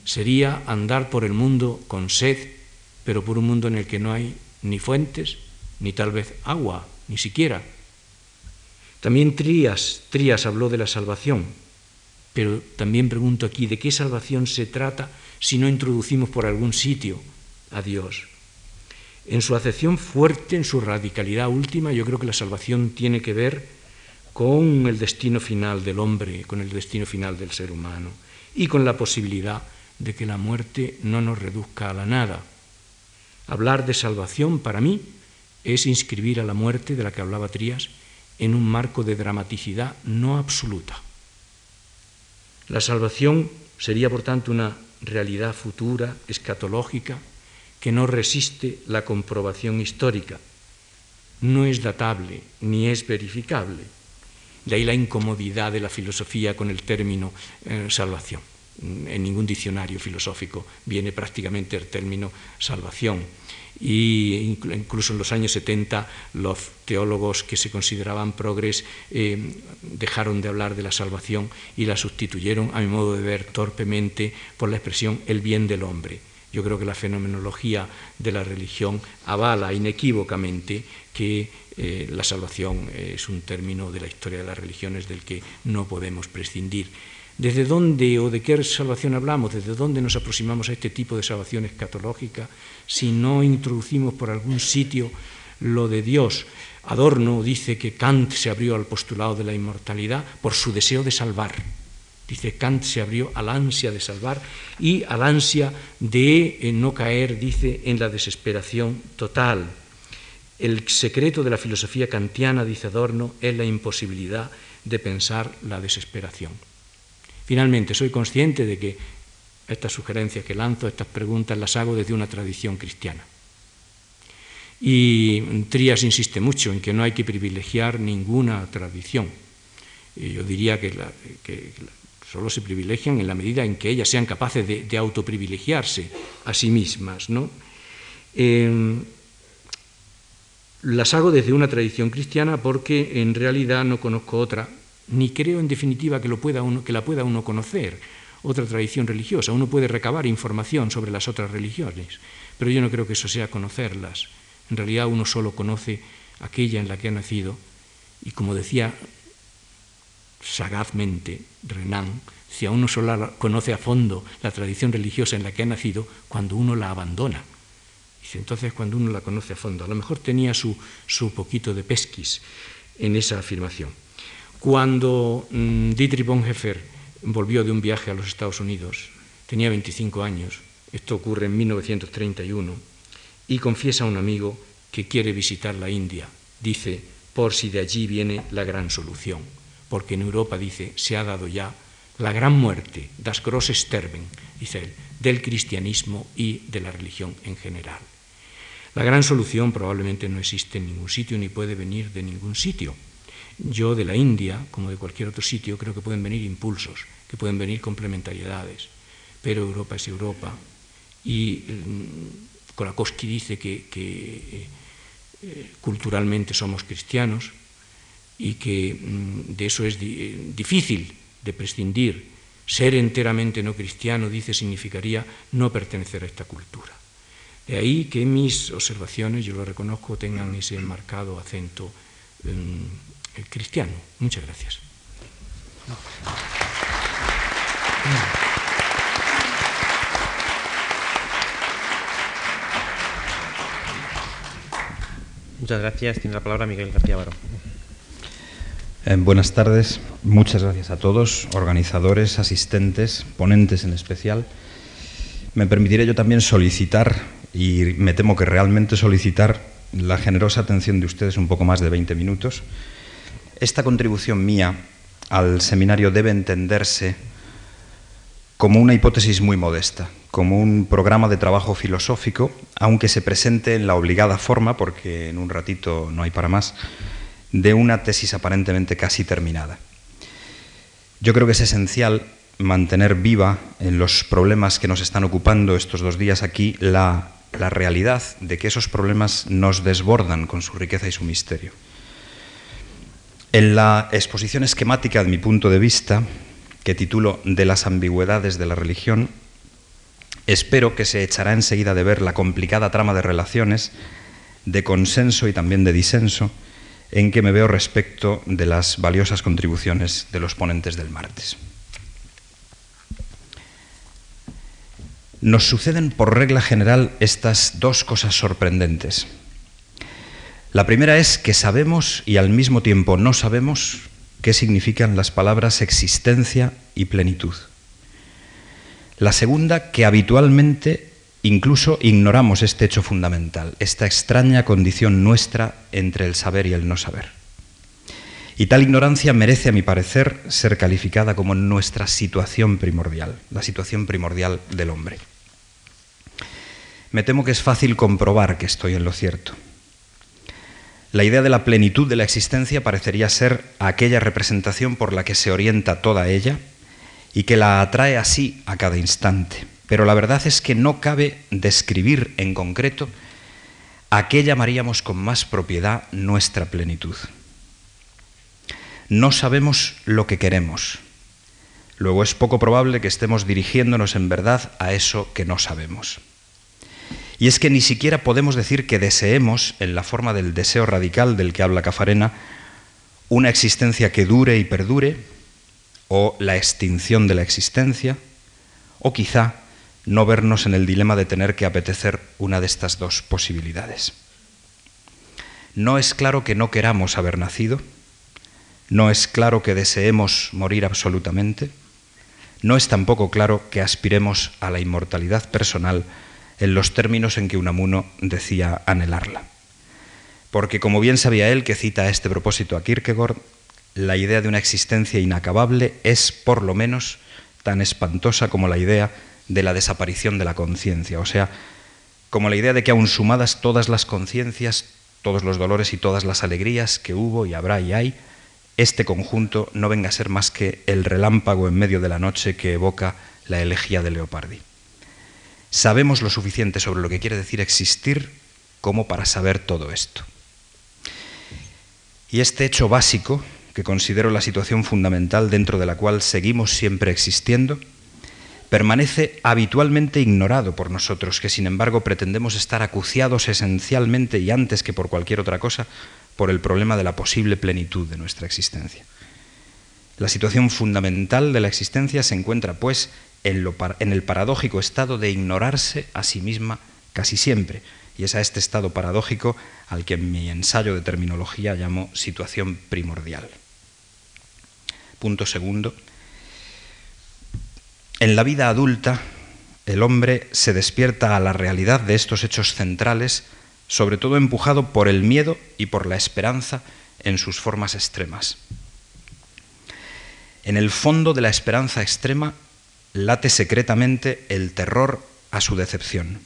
Sería andar por el mundo con sed, pero por un mundo en el que no hay ni fuentes, ni tal vez agua, ni siquiera. También Trías, Trías habló de la salvación, pero también pregunto aquí, ¿de qué salvación se trata si no introducimos por algún sitio a Dios? En su acepción fuerte, en su radicalidad última, yo creo que la salvación tiene que ver con el destino final del hombre, con el destino final del ser humano y con la posibilidad de que la muerte no nos reduzca a la nada. Hablar de salvación para mí es inscribir a la muerte de la que hablaba Trías en un marco de dramaticidad no absoluta. La salvación sería, por tanto, una realidad futura, escatológica, que no resiste la comprobación histórica. No es datable ni es verificable. De ahí la incomodidad de la filosofía con el término eh, salvación. En ningún diccionario filosófico viene prácticamente el término salvación. Y incluso en los años 70 los teólogos que se consideraban progres eh, dejaron de hablar de la salvación y la sustituyeron, a mi modo de ver, torpemente por la expresión el bien del hombre yo creo que la fenomenología de la religión avala inequívocamente que eh, la salvación es un término de la historia de las religiones del que no podemos prescindir. ¿Desde dónde o de qué salvación hablamos? ¿Desde dónde nos aproximamos a este tipo de salvación escatológica si no introducimos por algún sitio lo de Dios? Adorno dice que Kant se abrió al postulado de la inmortalidad por su deseo de salvar Dice, Kant se abrió al ansia de salvar y al ansia de eh, no caer, dice, en la desesperación total. El secreto de la filosofía kantiana, dice Adorno, es la imposibilidad de pensar la desesperación. Finalmente, soy consciente de que estas sugerencias que lanzo, estas preguntas, las hago desde una tradición cristiana. Y Trías insiste mucho en que no hay que privilegiar ninguna tradición. yo diría que, solo se privilegian en la medida en que ellas sean capaces de, autoprivilegiarse a sí mismas. ¿no? Eh, las hago desde una tradición cristiana porque en realidad no conozco otra, ni creo en definitiva que, lo pueda uno, que la pueda uno conocer, otra tradición religiosa. Uno puede recabar información sobre las otras religiones, pero yo no creo que eso sea conocerlas. En realidad uno solo conoce aquella en la que ha nacido y como decía sagazmente Renan, si a uno solo conoce a fondo la tradición religiosa en la que ha nacido cuando uno la abandona. Dice, entonces cuando uno la conoce a fondo, a lo mejor tenía su, su poquito de pesquis en esa afirmación. Cuando mm, Dietrich Bonhoeffer volvió de un viaje a los Estados Unidos, tenía 25 años, esto ocurre en 1931, y confiesa a un amigo que quiere visitar la India. Dice, por si de allí viene la gran solución porque en Europa, dice, se ha dado ya la gran muerte, das grosses Sterben, dice él, del cristianismo y de la religión en general. La gran solución probablemente no existe en ningún sitio ni puede venir de ningún sitio. Yo de la India, como de cualquier otro sitio, creo que pueden venir impulsos, que pueden venir complementariedades, pero Europa es Europa y mm, Kolakowski dice que, eh, culturalmente somos cristianos y que mm, de eso es di difícil de prescindir. Ser enteramente no cristiano, dice, significaría no pertenecer a esta cultura. De ahí que mis observaciones, yo lo reconozco, tengan ese marcado acento eh, cristiano. Muchas gracias. Muchas gracias. Tiene la palabra Miguel García Baro. Eh, buenas tardes. Muchas gracias a todos, organizadores, asistentes, ponentes en especial. Me permitiré yo también solicitar, y me temo que realmente solicitar, la generosa atención de ustedes un poco más de 20 minutos. Esta contribución mía al seminario debe entenderse como una hipótesis muy modesta, como un programa de trabajo filosófico, aunque se presente en la obligada forma, porque en un ratito no hay para más, de una tesis aparentemente casi terminada. Yo creo que es esencial mantener viva en los problemas que nos están ocupando estos dos días aquí la, la realidad de que esos problemas nos desbordan con su riqueza y su misterio. En la exposición esquemática de mi punto de vista, que titulo De las ambigüedades de la religión, espero que se echará enseguida de ver la complicada trama de relaciones, de consenso y también de disenso, en que me veo respecto de las valiosas contribuciones de los ponentes del martes. Nos suceden por regla general estas dos cosas sorprendentes. La primera es que sabemos y al mismo tiempo no sabemos qué significan las palabras existencia y plenitud. La segunda, que habitualmente incluso ignoramos este hecho fundamental, esta extraña condición nuestra entre el saber y el no saber. Y tal ignorancia merece, a mi parecer, ser calificada como nuestra situación primordial, la situación primordial del hombre. Me temo que es fácil comprobar que estoy en lo cierto. La idea de la plenitud de la existencia parecería ser aquella representación por la que se orienta toda ella y que la atrae así a cada instante. Pero la verdad es que no cabe describir en concreto a qué llamaríamos con más propiedad nuestra plenitud. No sabemos lo que queremos. Luego es poco probable que estemos dirigiéndonos en verdad a eso que no sabemos. Y es que ni siquiera podemos decir que deseemos, en la forma del deseo radical del que habla Cafarena, una existencia que dure y perdure, o la extinción de la existencia, o quizá no vernos en el dilema de tener que apetecer una de estas dos posibilidades. No es claro que no queramos haber nacido, no es claro que deseemos morir absolutamente, no es tampoco claro que aspiremos a la inmortalidad personal en los términos en que Unamuno decía anhelarla. Porque como bien sabía él, que cita a este propósito a Kierkegaard, la idea de una existencia inacabable es, por lo menos, tan espantosa como la idea de la desaparición de la conciencia, o sea, como la idea de que aun sumadas todas las conciencias, todos los dolores y todas las alegrías que hubo y habrá y hay, este conjunto no venga a ser más que el relámpago en medio de la noche que evoca la elegía de Leopardi. Sabemos lo suficiente sobre lo que quiere decir existir como para saber todo esto. Y este hecho básico, que considero la situación fundamental dentro de la cual seguimos siempre existiendo, permanece habitualmente ignorado por nosotros, que sin embargo pretendemos estar acuciados esencialmente y antes que por cualquier otra cosa por el problema de la posible plenitud de nuestra existencia. La situación fundamental de la existencia se encuentra, pues, en, el paradójico estado de ignorarse a sí misma casi siempre. Y es a este estado paradójico al que en mi ensayo de terminología llamo situación primordial. Punto segundo. En la vida adulta, el hombre se despierta a la realidad de estos hechos centrales, sobre todo empujado por el miedo y por la esperanza en sus formas extremas. En el fondo de la esperanza extrema late secretamente el terror a su decepción.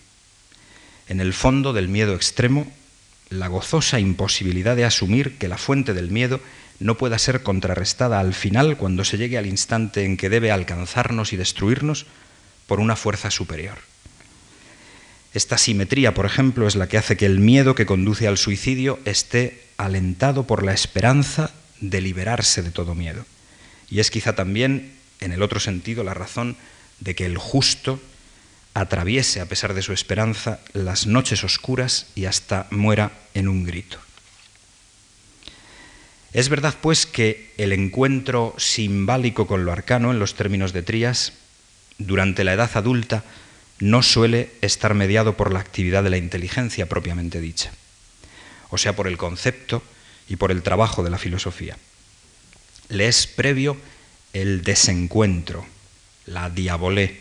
En el fondo del miedo extremo, la gozosa imposibilidad de asumir que la fuente del miedo no pueda ser contrarrestada al final cuando se llegue al instante en que debe alcanzarnos y destruirnos por una fuerza superior. Esta simetría, por ejemplo, es la que hace que el miedo que conduce al suicidio esté alentado por la esperanza de liberarse de todo miedo. Y es quizá también, en el otro sentido, la razón de que el justo atraviese, a pesar de su esperanza, las noches oscuras y hasta muera en un grito. Es verdad, pues, que el encuentro simbólico con lo arcano, en los términos de Trías, durante la edad adulta, no suele estar mediado por la actividad de la inteligencia propiamente dicha, o sea, por el concepto y por el trabajo de la filosofía. Le es previo el desencuentro, la diabolé,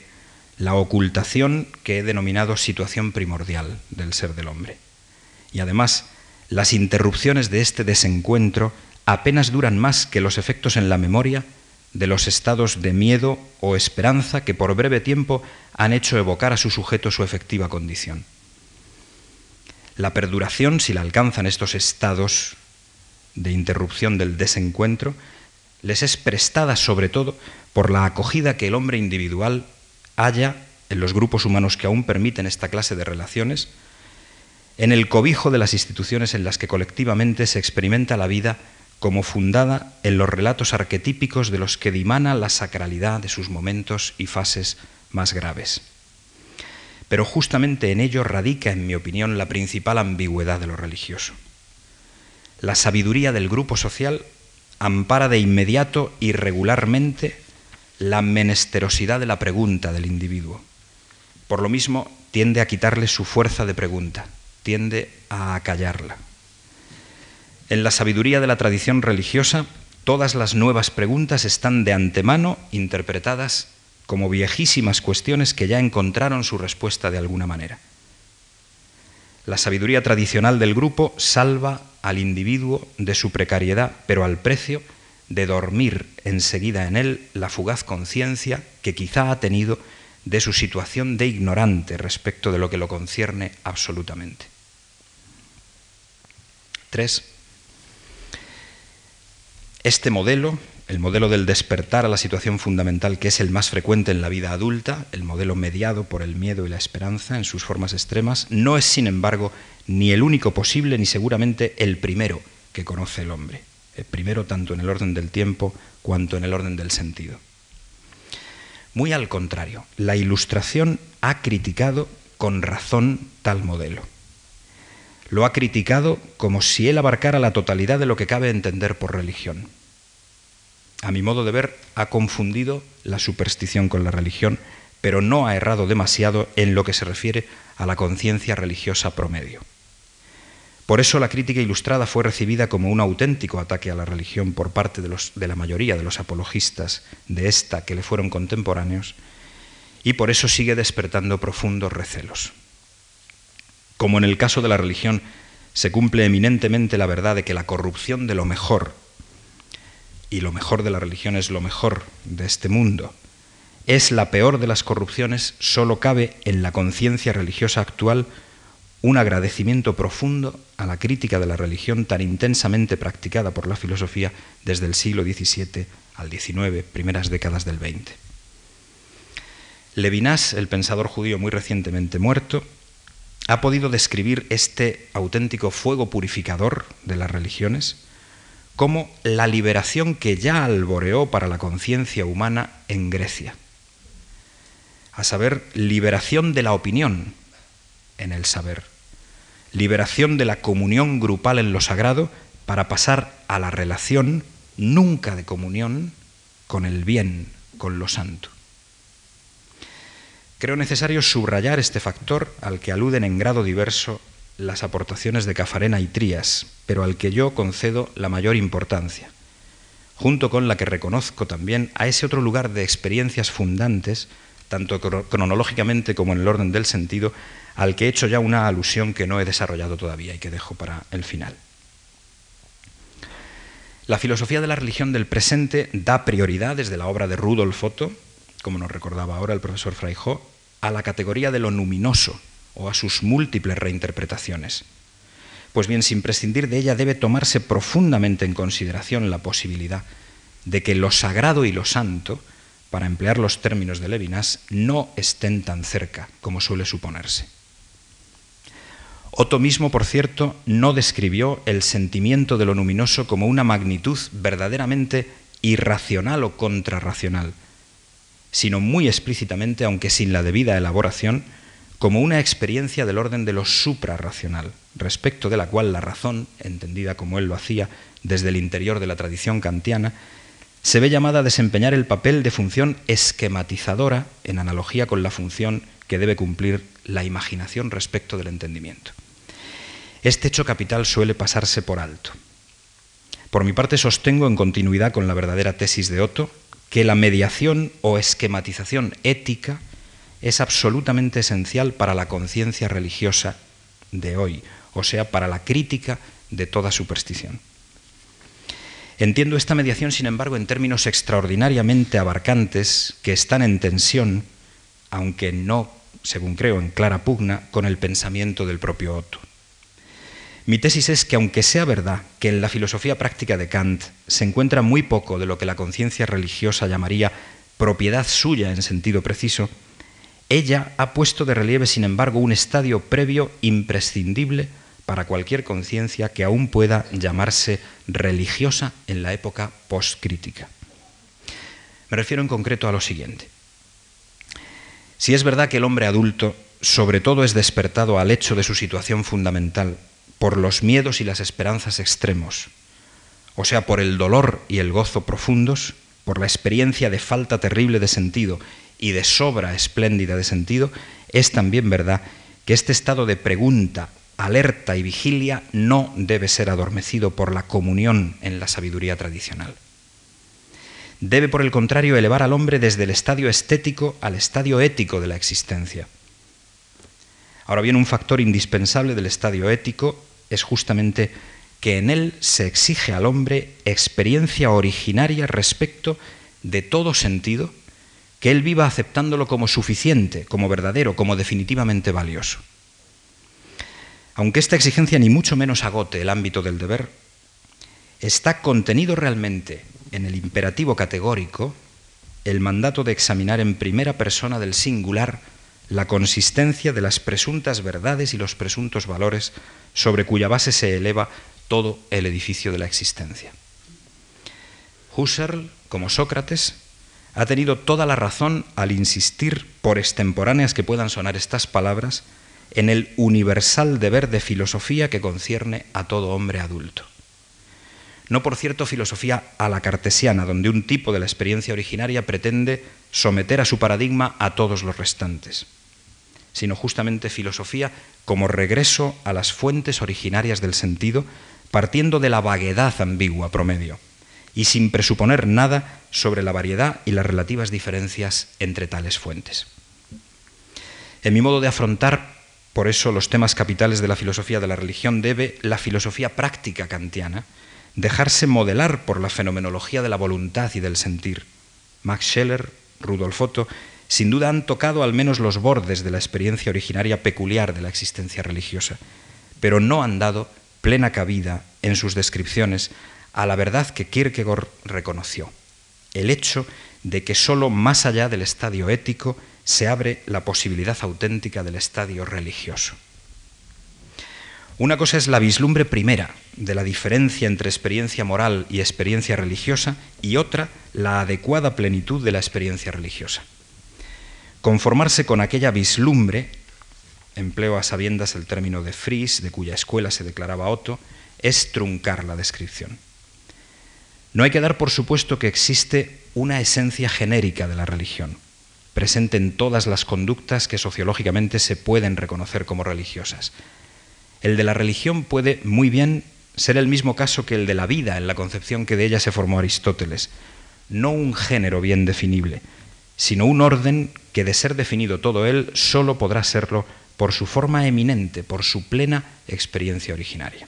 la ocultación que he denominado situación primordial del ser del hombre. Y además, las interrupciones de este desencuentro apenas duran más que los efectos en la memoria de los estados de miedo o esperanza que por breve tiempo han hecho evocar a su sujeto su efectiva condición. La perduración, si la alcanzan estos estados de interrupción del desencuentro, les es prestada sobre todo por la acogida que el hombre individual haya en los grupos humanos que aún permiten esta clase de relaciones, en el cobijo de las instituciones en las que colectivamente se experimenta la vida como fundada en los relatos arquetípicos de los que dimana la sacralidad de sus momentos y fases más graves. Pero justamente en ello radica, en mi opinión, la principal ambigüedad de lo religioso. La sabiduría del grupo social ampara de inmediato y regularmente la menesterosidad de la pregunta del individuo. Por lo mismo, tiende a quitarle su fuerza de pregunta, tiende a acallarla. En la sabiduría de la tradición religiosa, todas las nuevas preguntas están de antemano interpretadas como viejísimas cuestiones que ya encontraron su respuesta de alguna manera. La sabiduría tradicional del grupo salva al individuo de su precariedad, pero al precio de dormir enseguida en él la fugaz conciencia que quizá ha tenido de su situación de ignorante respecto de lo que lo concierne absolutamente. 3. Este modelo, el modelo del despertar a la situación fundamental que es el más frecuente en la vida adulta, el modelo mediado por el miedo y la esperanza en sus formas extremas, no es, sin embargo, ni el único posible ni seguramente el primero que conoce el hombre, el primero tanto en el orden del tiempo cuanto en el orden del sentido. Muy al contrario, la Ilustración ha criticado con razón tal modelo. Lo ha criticado como si él abarcara la totalidad de lo que cabe entender por religión a mi modo de ver, ha confundido la superstición con la religión, pero no ha errado demasiado en lo que se refiere a la conciencia religiosa promedio. Por eso la crítica ilustrada fue recibida como un auténtico ataque a la religión por parte de, de, la mayoría de los apologistas de esta que le fueron contemporáneos y por eso sigue despertando profundos recelos. Como en el caso de la religión se cumple eminentemente la verdad de que la corrupción de lo mejor y lo mejor de la religión es lo mejor de este mundo, es la peor de las corrupciones, solo cabe en la conciencia religiosa actual un agradecimiento profundo a la crítica de la religión tan intensamente practicada por la filosofía desde el siglo XVII al XIX, primeras décadas del XX. Levinas, el pensador judío muy recientemente muerto, ha podido describir este auténtico fuego purificador de las religiones como la liberación que ya alboreó para la conciencia humana en Grecia. A saber, liberación de la opinión en el saber, liberación de la comunión grupal en lo sagrado para pasar a la relación nunca de comunión con el bien, con lo santo. Creo necesario subrayar este factor al que aluden en grado diverso las aportaciones de Cafarena y Trías, pero al que yo concedo la mayor importancia, junto con la que reconozco también a ese otro lugar de experiencias fundantes, tanto cronológicamente como en el orden del sentido, al que he hecho ya una alusión que no he desarrollado todavía y que dejo para el final. La filosofía de la religión del presente da prioridad desde la obra de Rudolf Otto, como nos recordaba ahora el profesor Freijó, a la categoría de lo luminoso, o a sus múltiples reinterpretaciones. Pues bien, sin prescindir de ella debe tomarse profundamente en consideración la posibilidad de que lo sagrado y lo santo, para emplear los términos de Levinas, no estén tan cerca como suele suponerse. Otto mismo, por cierto, no describió el sentimiento de lo luminoso como una magnitud verdaderamente irracional o contrarracional, sino muy explícitamente, aunque sin la debida elaboración, como una experiencia del orden de lo suprarracional, respecto de la cual la razón, entendida como él lo hacía desde el interior de la tradición kantiana, se ve llamada a desempeñar el papel de función esquematizadora en analogía con la función que debe cumplir la imaginación respecto del entendimiento. Este hecho capital suele pasarse por alto. Por mi parte sostengo, en continuidad con la verdadera tesis de Otto, que la mediación o esquematización ética es absolutamente esencial para la conciencia religiosa de hoy, o sea, para la crítica de toda superstición. Entiendo esta mediación, sin embargo, en términos extraordinariamente abarcantes que están en tensión, aunque no, según creo, en clara pugna con el pensamiento del propio Otto. Mi tesis es que aunque sea verdad que en la filosofía práctica de Kant se encuentra muy poco de lo que la conciencia religiosa llamaría propiedad suya en sentido preciso, ella ha puesto de relieve, sin embargo, un estadio previo imprescindible para cualquier conciencia que aún pueda llamarse religiosa en la época postcrítica. Me refiero en concreto a lo siguiente. Si es verdad que el hombre adulto sobre todo es despertado al hecho de su situación fundamental por los miedos y las esperanzas extremos, o sea, por el dolor y el gozo profundos, por la experiencia de falta terrible de sentido y de sobra espléndida de sentido, es también verdad que este estado de pregunta, alerta y vigilia no debe ser adormecido por la comunión en la sabiduría tradicional. Debe, por el contrario, elevar al hombre desde el estadio estético al estadio ético de la existencia. Ahora bien, un factor indispensable del estadio ético es justamente que en él se exige al hombre experiencia originaria respecto de todo sentido, que él viva aceptándolo como suficiente, como verdadero, como definitivamente valioso. Aunque esta exigencia ni mucho menos agote el ámbito del deber, está contenido realmente en el imperativo categórico el mandato de examinar en primera persona del singular la consistencia de las presuntas verdades y los presuntos valores sobre cuya base se eleva todo el edificio de la existencia. Husserl, como Sócrates, ha tenido toda la razón al insistir, por extemporáneas que puedan sonar estas palabras, en el universal deber de filosofía que concierne a todo hombre adulto. No, por cierto, filosofía a la cartesiana, donde un tipo de la experiencia originaria pretende someter a su paradigma a todos los restantes, sino justamente filosofía como regreso a las fuentes originarias del sentido, partiendo de la vaguedad ambigua promedio y sin presuponer nada sobre la variedad y las relativas diferencias entre tales fuentes. En mi modo de afrontar, por eso, los temas capitales de la filosofía de la religión debe la filosofía práctica kantiana dejarse modelar por la fenomenología de la voluntad y del sentir. Max Scheller, Rudolf Otto, sin duda han tocado al menos los bordes de la experiencia originaria peculiar de la existencia religiosa, pero no han dado plena cabida en sus descripciones a la verdad que Kierkegaard reconoció, el hecho de que sólo más allá del estadio ético se abre la posibilidad auténtica del estadio religioso. Una cosa es la vislumbre primera de la diferencia entre experiencia moral y experiencia religiosa y otra la adecuada plenitud de la experiencia religiosa. Conformarse con aquella vislumbre, empleo a sabiendas el término de Fries, de cuya escuela se declaraba Otto, es truncar la descripción. No hay que dar por supuesto que existe una esencia genérica de la religión, presente en todas las conductas que sociológicamente se pueden reconocer como religiosas. El de la religión puede muy bien ser el mismo caso que el de la vida en la concepción que de ella se formó Aristóteles, no un género bien definible, sino un orden que de ser definido todo él solo podrá serlo por su forma eminente, por su plena experiencia originaria.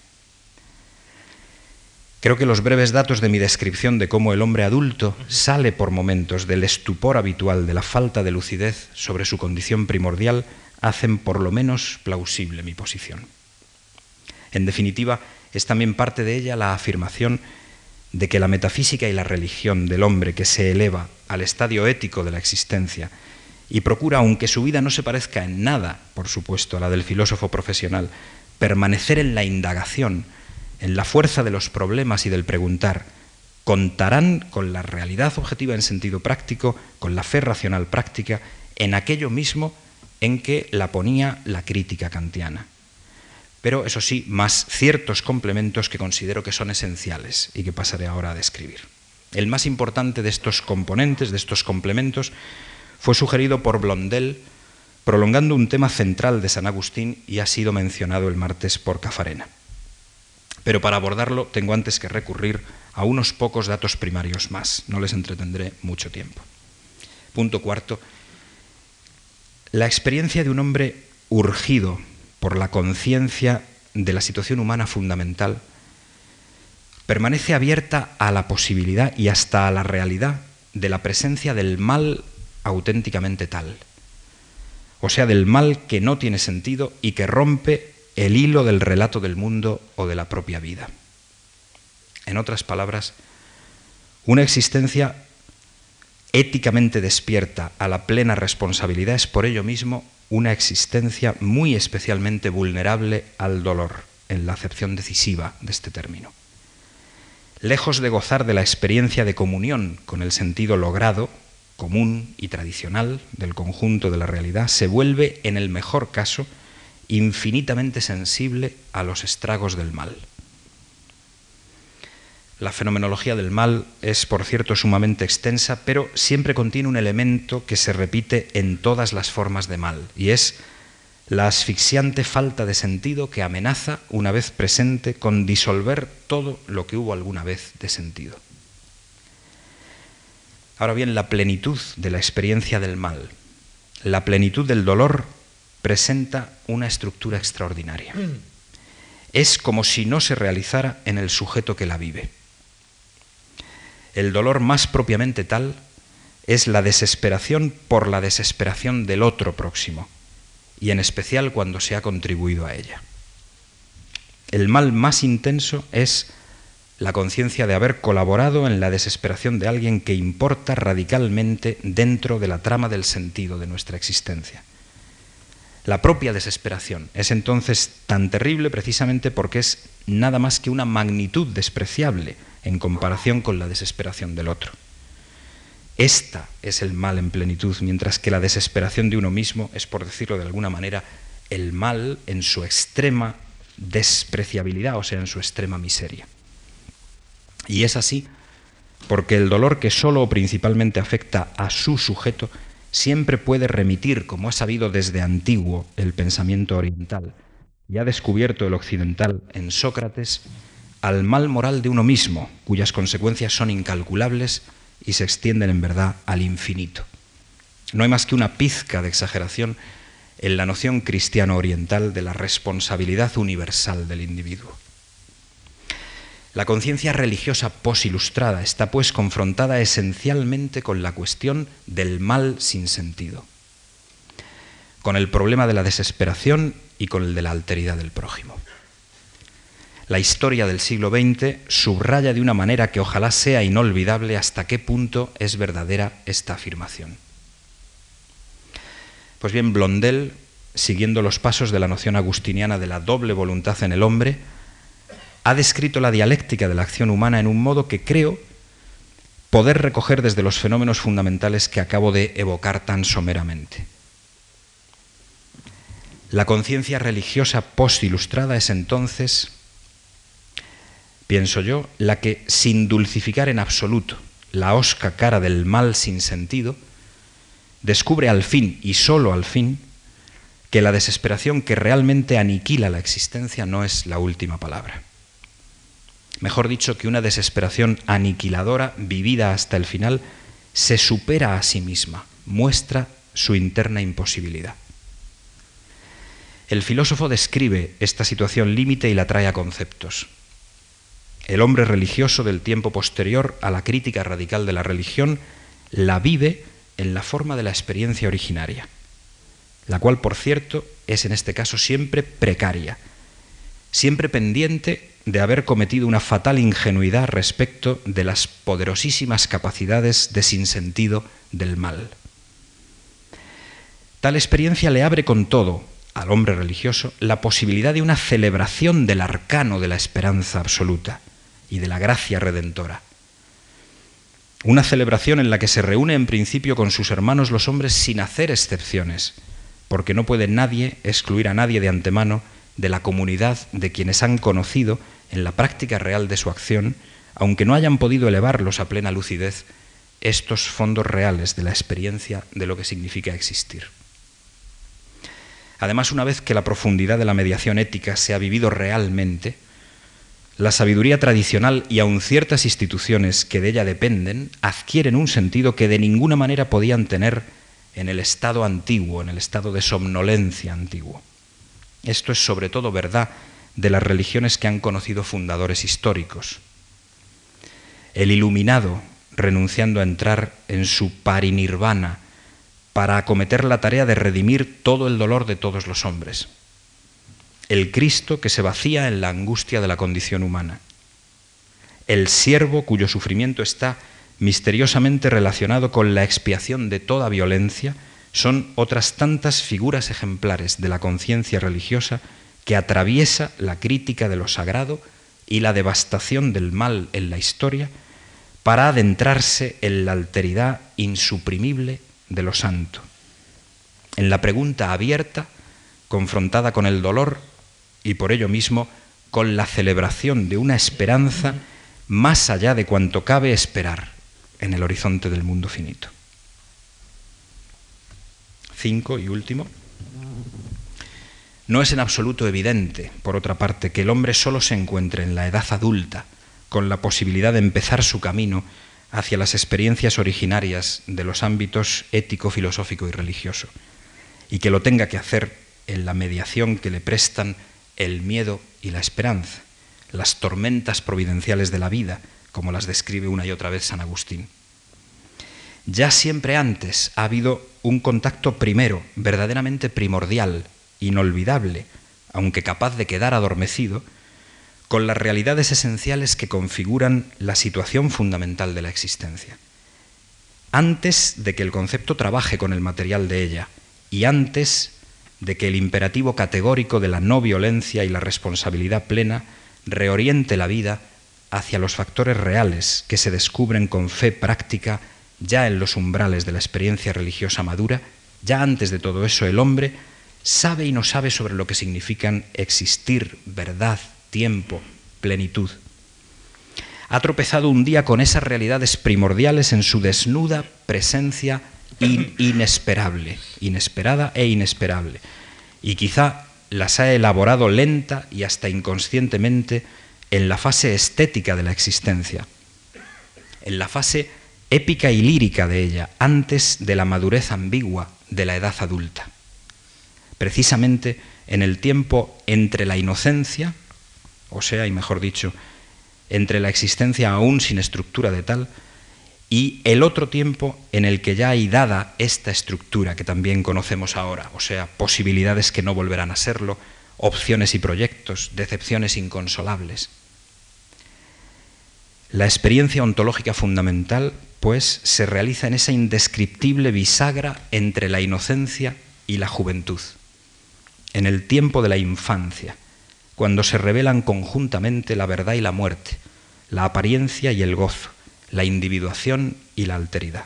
Creo que los breves datos de mi descripción de cómo el hombre adulto sale por momentos del estupor habitual de la falta de lucidez sobre su condición primordial hacen por lo menos plausible mi posición. En definitiva, es también parte de ella la afirmación de que la metafísica y la religión del hombre que se eleva al estadio ético de la existencia y procura, aunque su vida no se parezca en nada, por supuesto, a la del filósofo profesional, permanecer en la indagación, en la fuerza de los problemas y del preguntar, contarán con la realidad objetiva en sentido práctico, con la fe racional práctica, en aquello mismo en que la ponía la crítica kantiana. Pero, eso sí, más ciertos complementos que considero que son esenciales y que pasaré ahora a describir. El más importante de estos componentes, de estos complementos, fue sugerido por Blondel, prolongando un tema central de San Agustín y ha sido mencionado el martes por Cafarena. Pero para abordarlo tengo antes que recurrir a unos pocos datos primarios más. No les entretendré mucho tiempo. Punto cuarto. La experiencia de un hombre urgido por la conciencia de la situación humana fundamental permanece abierta a la posibilidad y hasta a la realidad de la presencia del mal auténticamente tal, o sea, del mal que no tiene sentido y que rompe el hilo del relato del mundo o de la propia vida. En otras palabras, una existencia éticamente despierta a la plena responsabilidad es por ello mismo una existencia muy especialmente vulnerable al dolor, en la acepción decisiva de este término. Lejos de gozar de la experiencia de comunión con el sentido logrado, común y tradicional del conjunto de la realidad, se vuelve, en el mejor caso, infinitamente sensible a los estragos del mal. La fenomenología del mal es, por cierto, sumamente extensa, pero siempre contiene un elemento que se repite en todas las formas de mal, y es la asfixiante falta de sentido que amenaza, una vez presente, con disolver todo lo que hubo alguna vez de sentido. Ahora bien, la plenitud de la experiencia del mal, la plenitud del dolor, presenta una estructura extraordinaria. Es como si no se realizara en el sujeto que la vive. El dolor más propiamente tal es la desesperación por la desesperación del otro próximo, y en especial cuando se ha contribuido a ella. El mal más intenso es la conciencia de haber colaborado en la desesperación de alguien que importa radicalmente dentro de la trama del sentido de nuestra existencia. La propia desesperación es entonces tan terrible precisamente porque es nada más que una magnitud despreciable en comparación con la desesperación del otro. Esta es el mal en plenitud, mientras que la desesperación de uno mismo es, por decirlo de alguna manera, el mal en su extrema despreciabilidad, o sea, en su extrema miseria. Y es así porque el dolor que solo o principalmente afecta a su sujeto siempre puede remitir, como ha sabido desde antiguo el pensamiento oriental y ha descubierto el occidental en Sócrates, al mal moral de uno mismo, cuyas consecuencias son incalculables y se extienden en verdad al infinito. No hay más que una pizca de exageración en la noción cristiano-oriental de la responsabilidad universal del individuo. La conciencia religiosa posilustrada está pues confrontada esencialmente con la cuestión del mal sin sentido, con el problema de la desesperación y con el de la alteridad del prójimo. La historia del siglo XX subraya de una manera que ojalá sea inolvidable hasta qué punto es verdadera esta afirmación. Pues bien, Blondel, siguiendo los pasos de la noción agustiniana de la doble voluntad en el hombre, ha descrito la dialéctica de la acción humana en un modo que creo poder recoger desde los fenómenos fundamentales que acabo de evocar tan someramente. La conciencia religiosa post-ilustrada es entonces, pienso yo, la que, sin dulcificar en absoluto la osca cara del mal sin sentido, descubre al fin, y sólo al fin, que la desesperación que realmente aniquila la existencia no es la última palabra mejor dicho, que una desesperación aniquiladora vivida hasta el final se supera a sí misma, muestra su interna imposibilidad. El filósofo describe esta situación límite y la trae a conceptos. El hombre religioso del tiempo posterior a la crítica radical de la religión la vive en la forma de la experiencia originaria, la cual, por cierto, es en este caso siempre precaria, siempre pendiente de haber cometido una fatal ingenuidad respecto de las poderosísimas capacidades de sinsentido del mal. Tal experiencia le abre con todo al hombre religioso la posibilidad de una celebración del arcano de la esperanza absoluta y de la gracia redentora. Una celebración en la que se reúne en principio con sus hermanos los hombres sin hacer excepciones, porque no puede nadie excluir a nadie de antemano de la comunidad de quienes han conocido en la práctica real de su acción, aunque no hayan podido elevarlos a plena lucidez, estos fondos reales de la experiencia de lo que significa existir. Además, una vez que la profundidad de la mediación ética se ha vivido realmente, la sabiduría tradicional y aun ciertas instituciones que de ella dependen adquieren un sentido que de ninguna manera podían tener en el estado antiguo, en el estado de somnolencia antiguo. Esto es sobre todo verdad de las religiones que han conocido fundadores históricos. El iluminado, renunciando a entrar en su parinirvana para acometer la tarea de redimir todo el dolor de todos los hombres el Cristo que se vacía en la angustia de la condición humana, el siervo cuyo sufrimiento está misteriosamente relacionado con la expiación de toda violencia, son otras tantas figuras ejemplares de la conciencia religiosa que atraviesa la crítica de lo sagrado y la devastación del mal en la historia para adentrarse en la alteridad insuprimible de lo santo, en la pregunta abierta, confrontada con el dolor y por ello mismo con la celebración de una esperanza más allá de cuanto cabe esperar en el horizonte del mundo finito. Cinco y último. No es en absoluto evidente, por otra parte, que el hombre solo se encuentre en la edad adulta con la posibilidad de empezar su camino hacia las experiencias originarias de los ámbitos ético, filosófico y religioso, y que lo tenga que hacer en la mediación que le prestan el miedo y la esperanza, las tormentas providenciales de la vida, como las describe una y otra vez San Agustín. Ya siempre antes ha habido un contacto primero, verdaderamente primordial, inolvidable, aunque capaz de quedar adormecido, con las realidades esenciales que configuran la situación fundamental de la existencia. Antes de que el concepto trabaje con el material de ella y antes de que el imperativo categórico de la no violencia y la responsabilidad plena reoriente la vida hacia los factores reales que se descubren con fe práctica ya en los umbrales de la experiencia religiosa madura, ya antes de todo eso el hombre sabe y no sabe sobre lo que significan existir, verdad, tiempo, plenitud. Ha tropezado un día con esas realidades primordiales en su desnuda presencia inesperable, inesperada e inesperable. Y quizá las ha elaborado lenta y hasta inconscientemente en la fase estética de la existencia, en la fase épica y lírica de ella, antes de la madurez ambigua de la edad adulta. Precisamente en el tiempo entre la inocencia, o sea, y mejor dicho, entre la existencia aún sin estructura de tal, y el otro tiempo en el que ya hay dada esta estructura que también conocemos ahora, o sea, posibilidades que no volverán a serlo, opciones y proyectos, decepciones inconsolables. La experiencia ontológica fundamental, pues, se realiza en esa indescriptible bisagra entre la inocencia y la juventud, en el tiempo de la infancia, cuando se revelan conjuntamente la verdad y la muerte, la apariencia y el gozo, la individuación y la alteridad.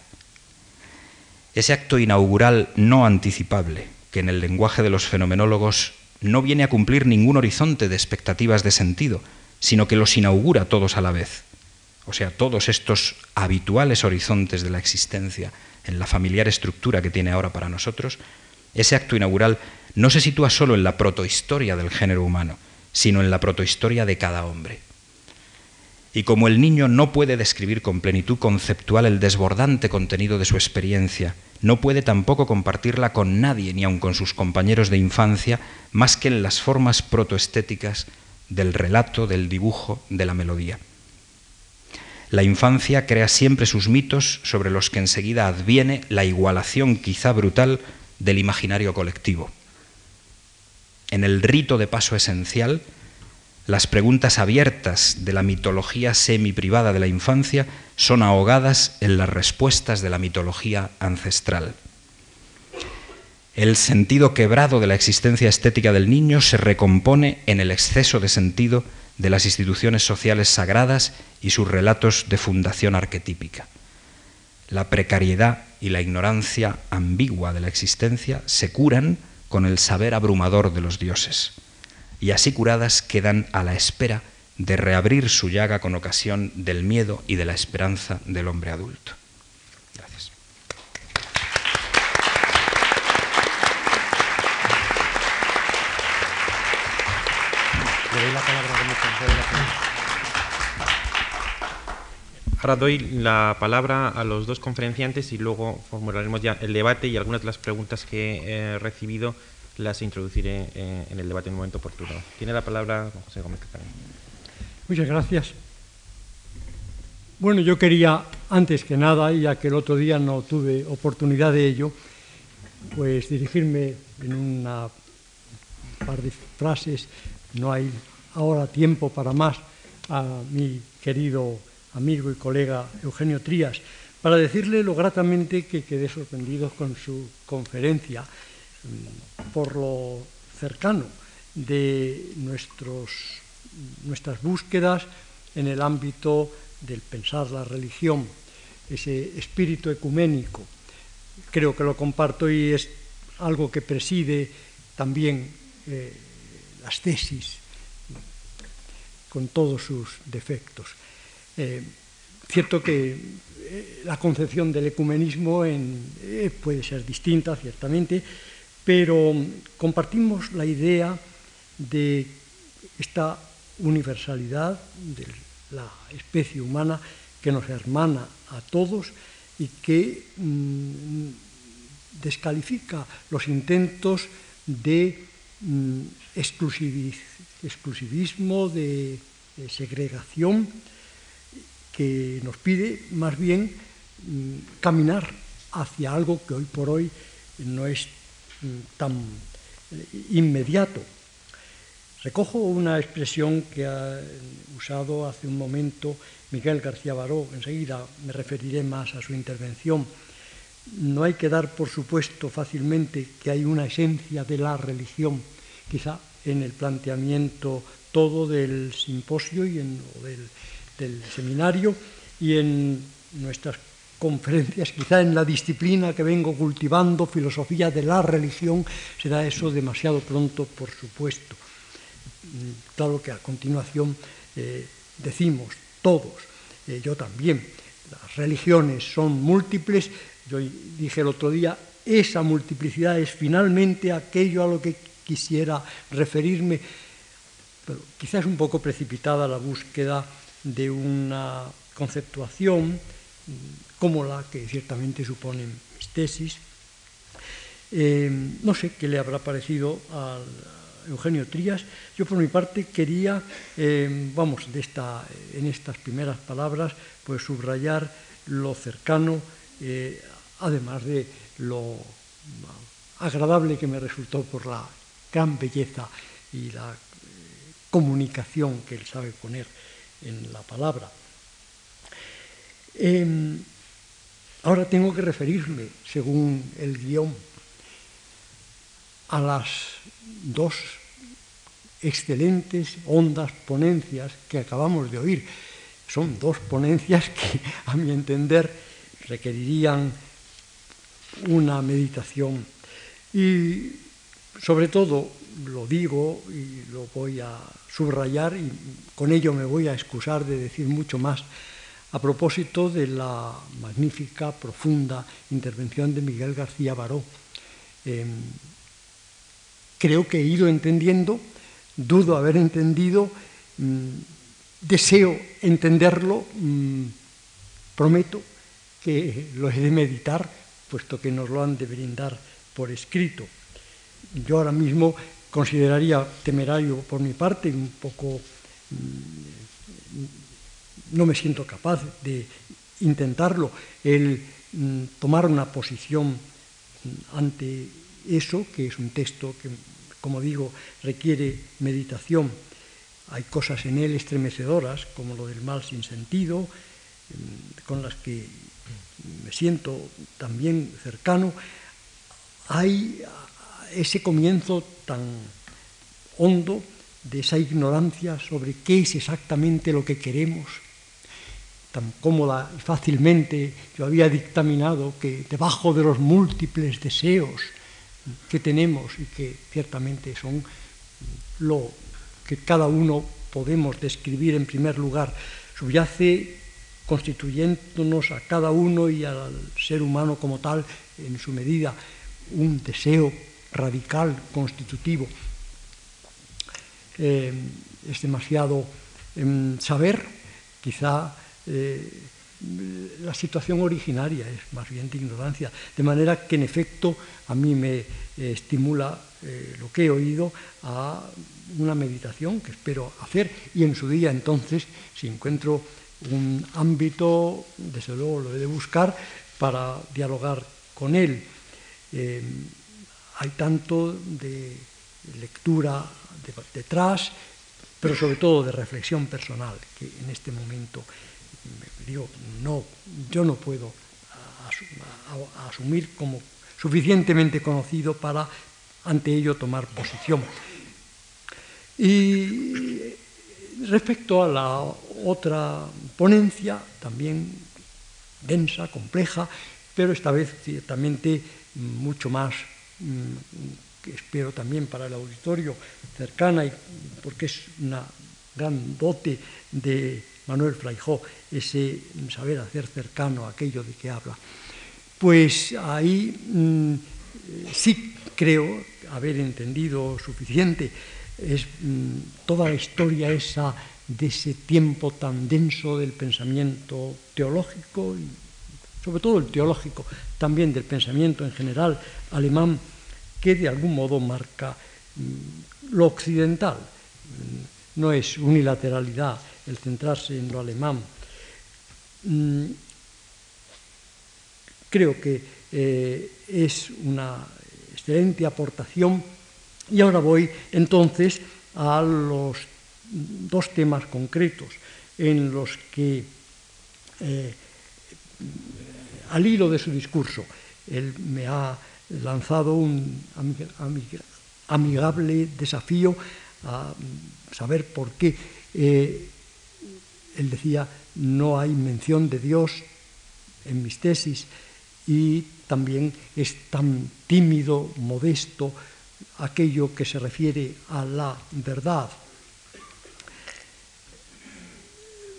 Ese acto inaugural no anticipable, que en el lenguaje de los fenomenólogos no viene a cumplir ningún horizonte de expectativas de sentido, sino que los inaugura todos a la vez. O sea, todos estos habituales horizontes de la existencia en la familiar estructura que tiene ahora para nosotros, ese acto inaugural no se sitúa solo en la protohistoria del género humano, sino en la protohistoria de cada hombre. Y como el niño no puede describir con plenitud conceptual el desbordante contenido de su experiencia, no puede tampoco compartirla con nadie, ni aun con sus compañeros de infancia, más que en las formas protoestéticas del relato, del dibujo, de la melodía. La infancia crea siempre sus mitos sobre los que enseguida adviene la igualación quizá brutal del imaginario colectivo. En el rito de paso esencial, las preguntas abiertas de la mitología semi-privada de la infancia son ahogadas en las respuestas de la mitología ancestral. El sentido quebrado de la existencia estética del niño se recompone en el exceso de sentido de las instituciones sociales sagradas y sus relatos de fundación arquetípica. La precariedad y la ignorancia ambigua de la existencia se curan con el saber abrumador de los dioses, y así curadas quedan a la espera de reabrir su llaga con ocasión del miedo y de la esperanza del hombre adulto. Ahora doy la palabra a los dos conferenciantes y luego formularemos ya el debate y algunas de las preguntas que he recibido las introduciré eh, en el debate en un momento oportuno. Tiene la palabra José Gómez Muchas gracias. Bueno, yo quería, antes que nada, ya que el otro día no tuve oportunidad de ello, pues dirigirme en una par de frases, no hay ahora tiempo para más, a mi querido amigo y colega Eugenio Trías, para decirle lo gratamente que quedé sorprendido con su conferencia, mm, por lo cercano de nuestros, nuestras búsquedas en el ámbito del pensar la religión, ese espíritu ecuménico. Creo que lo comparto y es algo que preside también eh, las tesis con todos sus defectos. Eh, cierto que eh, la concepción del ecumenismo eh, puede ser distinta, ciertamente, pero compartimos la idea de esta universalidad de la especie humana que nos hermana a todos y que mm, descalifica los intentos de mm, exclusivismo, de segregación, que nos pide más bien mm, caminar hacia algo que hoy por hoy no es mm, tan eh, inmediato. Recojo una expresión que ha usado hace un momento Miguel García Baró, enseguida me referiré más a su intervención. No hay que dar por supuesto fácilmente que hay una esencia de la religión, quizá en el planteamiento todo del simposio y en, del, del seminario y en nuestras conferencias, quizá en la disciplina que vengo cultivando, filosofía de la religión, será eso demasiado pronto, por supuesto. Mm, claro que a continuación eh, decimos todos, eh, yo también, las religiones son múltiples, yo dije el otro día, esa multiplicidad es finalmente aquello a lo que quisiera referirme, pero quizás un poco precipitada la búsqueda de una conceptuación como la que ciertamente suponen mis tesis. Eh, no sé qué le habrá parecido a Eugenio Trías. Yo por mi parte quería, eh, vamos, de esta, en estas primeras palabras, pues subrayar lo cercano, eh, además de lo agradable que me resultó por la gran belleza y la comunicación que él sabe poner en la palabra. Em, ahora tengo que referirme, según el guion, a las dos excelentes, hondas ponencias que acabamos de oír. Son dos ponencias que, a mi entender, requerirían una meditación y, sobre todo, lo digo y lo voy a subrayar y con ello me voy a excusar de decir mucho más a propósito de la magnífica, profunda intervención de Miguel García Baró. Em, creo que he ido entendiendo, dudo haber entendido, mm, deseo entenderlo, mm, prometo que lo he de meditar, puesto que nos lo han de brindar por escrito. Yo ahora mismo consideraría temerario por mi parte, un poco mm, no me siento capaz de intentarlo, el mm, tomar una posición ante eso, que es un texto que, como digo, requiere meditación. Hay cosas en él estremecedoras, como lo del mal sin sentido, mm, con las que me siento también cercano. hay ese comienzo tan hondo de esa ignorancia sobre qué es exactamente lo que queremos, tan cómoda y fácilmente yo había dictaminado que debajo de los múltiples deseos que tenemos y que ciertamente son lo que cada uno podemos describir en primer lugar, subyace constituyéndonos a cada uno y al ser humano como tal en su medida un deseo radical, constitutivo. Eh, es demasiado em, saber, quizá eh, la situación originaria es más bien de ignorancia, de manera que en efecto a mí me eh, estimula lo que he oído a una meditación que espero hacer y en su día entonces, si encuentro un ámbito, desde luego lo he de buscar para dialogar con él. Hay tanto de lectura detrás, pero sobre todo de reflexión personal, que en este momento digo, no, yo no puedo asumir como suficientemente conocido para ante ello tomar posición. Y respecto a la otra ponencia, también densa, compleja, pero esta vez ciertamente mucho más que espero también para el auditorio cercana, y porque es una gran dote de Manuel Fraijó, ese saber hacer cercano aquello de que habla. Pues ahí mm, sí creo haber entendido suficiente. Es mm, toda la historia esa de ese tiempo tan denso del pensamiento teológico y sobre todo el teológico, también del pensamiento en general alemán, que de algún modo marca mm, lo occidental. No es unilateralidad el centrarse en lo alemán. Mm, creo que eh, es una excelente aportación y ahora voy entonces a los dos temas concretos en los que, eh, al hilo de su discurso, él me ha lanzado un amigable desafío a saber por qué eh, él decía no hay mención de Dios en mis tesis y también es tan tímido, modesto aquello que se refiere a la verdad.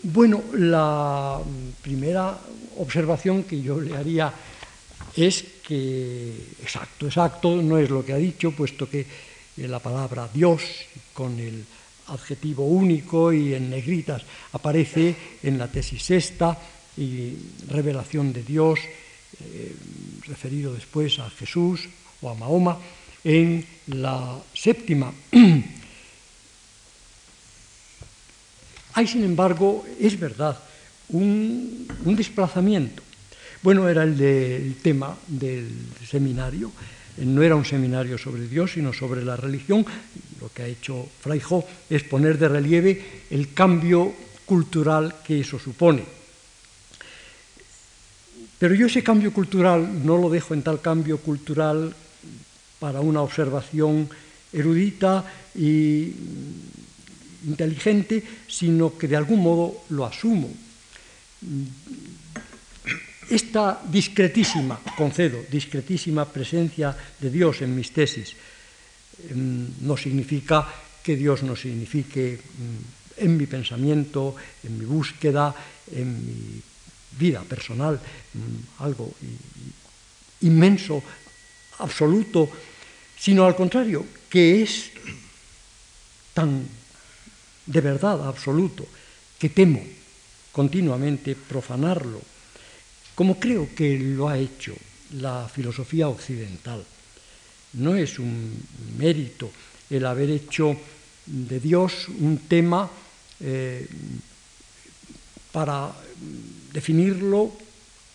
Bueno, la primera observación que yo le haría es que exacto, exacto no es lo que ha dicho, puesto que eh, la palabra Dios con el adjetivo único y en negritas aparece en la tesis sexta y revelación de Dios, eh, referido después a Jesús o a Mahoma, en la séptima. Hay, sin embargo, es verdad, un, un desplazamiento bueno, era el tema del seminario. No era un seminario sobre Dios, sino sobre la religión. Lo que ha hecho Fraijo es poner de relieve el cambio cultural que eso supone. Pero yo ese cambio cultural no lo dejo en tal cambio cultural para una observación erudita e inteligente, sino que de algún modo lo asumo esta discretísima, concedo, discretísima presencia de Dios en mis tesis em, no significa que Dios no signifique mm, en mi pensamiento, en mi búsqueda, en mi vida personal, mm, algo inmenso, absoluto, sino al contrario, que es tan de verdad absoluto que temo continuamente profanarlo como creo que lo ha hecho la filosofía occidental. No es un mérito el haber hecho de Dios un tema eh, para definirlo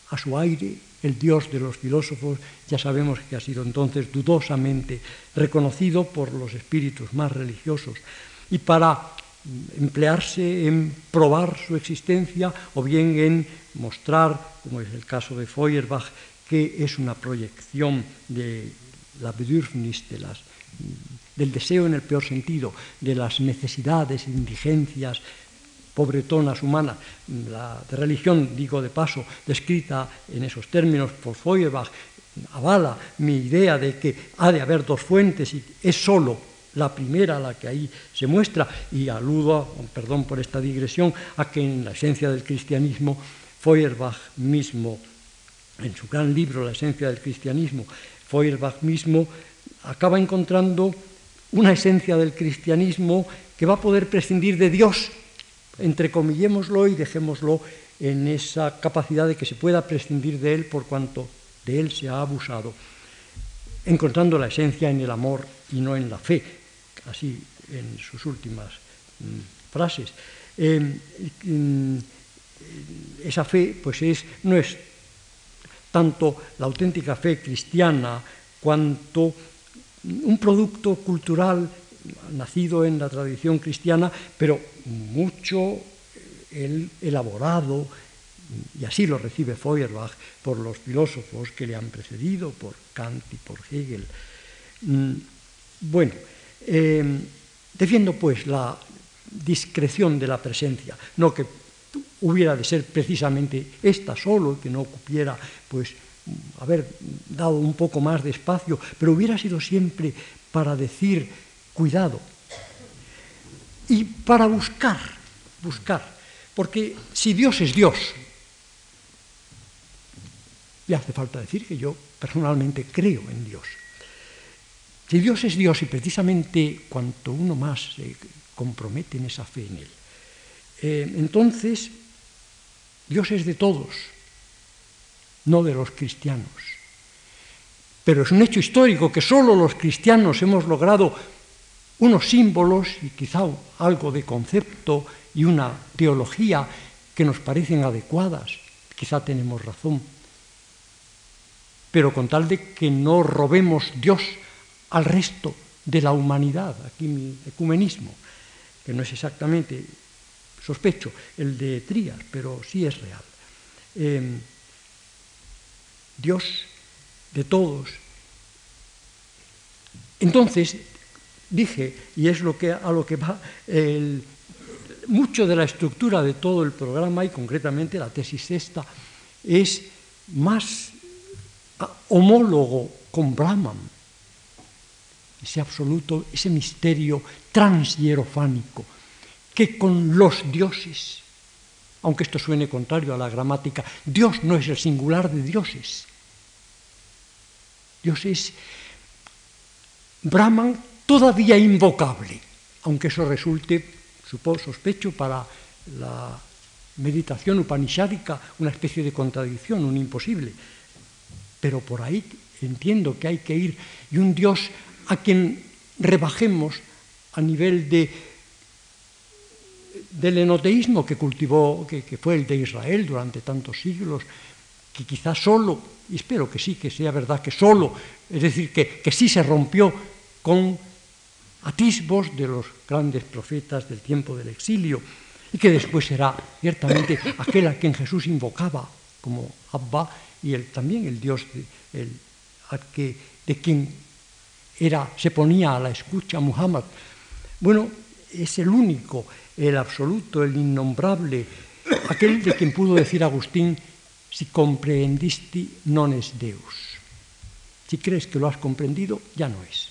a su aire, el Dios de los filósofos, ya sabemos que ha sido entonces dudosamente reconocido por los espíritus más religiosos, y para emplearse en probar su existencia o bien en mostrar, como es el caso de Feuerbach, que es una proyección de la bedürfnis, de las, del deseo en el peor sentido, de las necesidades, indigencias, pobretonas humanas. La religión, digo de paso, descrita en esos términos por Feuerbach, avala mi idea de que ha de haber dos fuentes y es solo la primera la que ahí se muestra, y aludo, perdón por esta digresión, a que en la esencia del cristianismo, Feuerbach mismo, en su gran libro La esencia del cristianismo, Feuerbach mismo acaba encontrando una esencia del cristianismo que va a poder prescindir de Dios, entrecomillémoslo y dejémoslo en esa capacidad de que se pueda prescindir de Él por cuanto de Él se ha abusado, encontrando la esencia en el amor y no en la fe, así en sus últimas mm, frases. Em, mm, esa fe pues es, no es tanto la auténtica fe cristiana cuanto un producto cultural nacido en la tradición cristiana, pero mucho el elaborado, y así lo recibe Feuerbach por los filósofos que le han precedido, por Kant y por Hegel. Mm, bueno, em, defiendo pues la discreción de la presencia, no que hubiera de ser precisamente esta solo, que no cupiera pues haber dado un poco más de espacio, pero hubiera sido siempre para decir cuidado y para buscar, buscar, porque si Dios es Dios, y hace falta decir que yo personalmente creo en Dios. Si Dios es Dios y precisamente cuanto uno más se compromete en esa fe en Él, eh, entonces Dios es de todos, no de los cristianos. Pero es un hecho histórico que solo los cristianos hemos logrado unos símbolos y quizá algo de concepto y una teología que nos parecen adecuadas. Quizá tenemos razón pero con tal de que no robemos Dios al resto de la humanidad. Aquí mi ecumenismo, que no es exactamente, sospecho, el de Trías, pero sí es real. Em, Dios de todos. Entonces, dije, y es lo que, a lo que va mucho de la estructura de todo el programa y concretamente la tesis esta, es más homólogo con Brahman, ese absoluto, ese misterio transhierofánico, que con los dioses, aunque esto suene contrario a la gramática, Dios no es el singular de dioses. Dios es Brahman todavía invocable, aunque eso resulte, supongo, sospecho, para la meditación upanishádica una especie de contradicción, un imposible pero por ahí entiendo que hay que ir, y un Dios a quien rebajemos a nivel de, del enoteísmo que cultivó, que, fue el de Israel durante tantos siglos, que quizás solo, y espero que sí, que sea verdad que solo, es decir, que, que sí se rompió con atisbos de los grandes profetas del tiempo del exilio, y que después será ciertamente aquel a quien Jesús invocaba como Abba, y también el Dios el, que, de quien era, se ponía a la escucha Muhammad. Bueno, es el único, el absoluto, el innombrable, aquel de quien pudo decir Agustín, si comprehendisti non es Deus. Si crees que lo has comprendido, ya no es.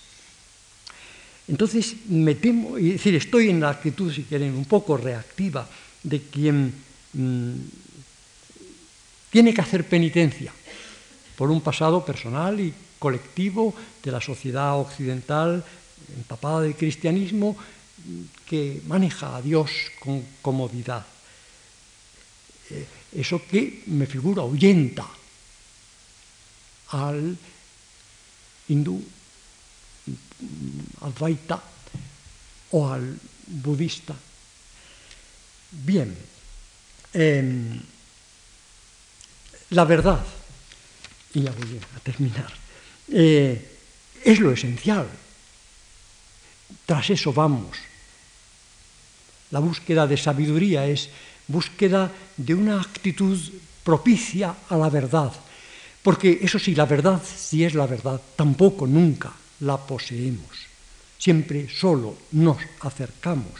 Entonces me temo, decir, estoy en la actitud, si quieren, un poco reactiva de quien mm, tiene que hacer penitencia por un pasado personal y colectivo de la sociedad occidental empapada de cristianismo que maneja a Dios con comodidad. Eh, eso que me figura ahuyenta al hindú, al vaita o al budista. Bien. Eh, la verdad, y ya voy a terminar, eh, es lo esencial. Tras eso vamos. La búsqueda de sabiduría es búsqueda de una actitud propicia a la verdad, Porque eso sí, la verdad, si es la verdad, tampoco nunca la poseemos. Siempre solo nos acercamos.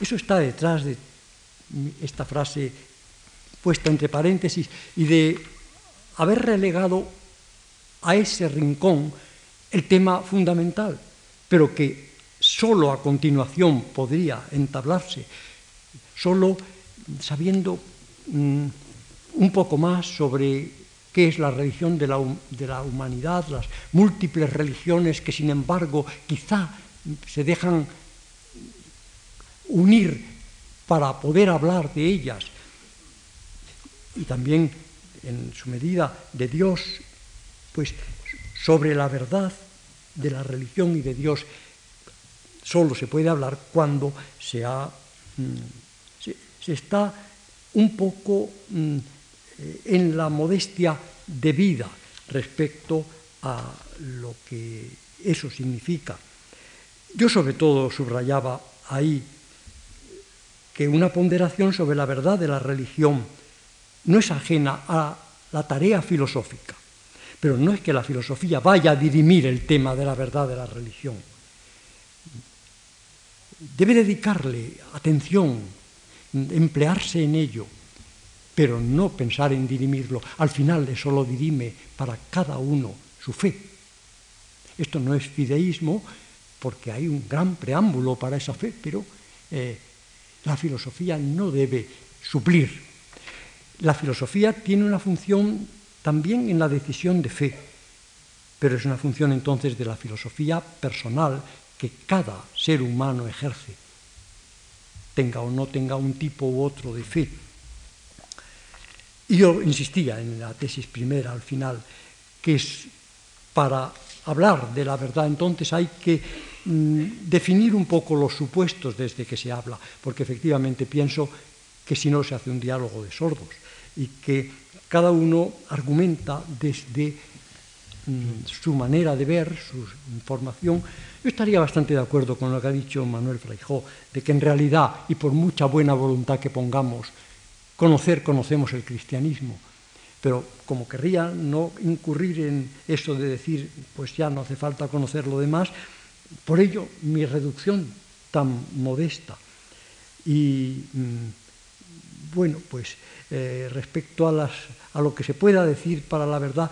Eso está detrás de esta frase puesta entre paréntesis y de haber relegado a ese rincón el tema fundamental, pero que solo a continuación podría entablarse, solo sabiendo mm, un poco más sobre qué es la religión de la, de la humanidad, las múltiples religiones que sin embargo quizá se dejan unir para poder hablar de ellas y también en su medida de Dios, pues sobre la verdad de la religión y de Dios solo se puede hablar cuando se, ha, mm, se, está un poco mm, eh, en la modestia debida respecto a lo que eso significa. Yo sobre todo subrayaba ahí que una ponderación sobre la verdad de la religión no es ajena a la tarea filosófica, pero no es que la filosofía vaya a dirimir el tema de la verdad de la religión. Debe dedicarle atención, emplearse en ello, pero no pensar en dirimirlo. Al final eso lo dirime para cada uno su fe. Esto no es fideísmo, porque hay un gran preámbulo para esa fe, pero eh, la filosofía no debe suplir la filosofía tiene una función también en la decisión de fe, pero es una función entonces de la filosofía personal que cada ser humano ejerce, tenga o no tenga un tipo u otro de fe. Y yo insistía en la tesis primera al final, que es para hablar de la verdad entonces hay que mm, definir un poco los supuestos desde que se habla, porque efectivamente pienso que si no se hace un diálogo de sordos y que cada uno argumenta desde mm, su manera de ver, su información. Yo estaría bastante de acuerdo con lo que ha dicho Manuel Fraijó, de que en realidad, y por mucha buena voluntad que pongamos, conocer, conocemos el cristianismo. Pero como querría no incurrir en eso de decir, pues ya no hace falta conocer lo demás, por ello mi reducción tan modesta. Y mm, bueno, pues eh, respecto a, lo que se pueda decir para la verdad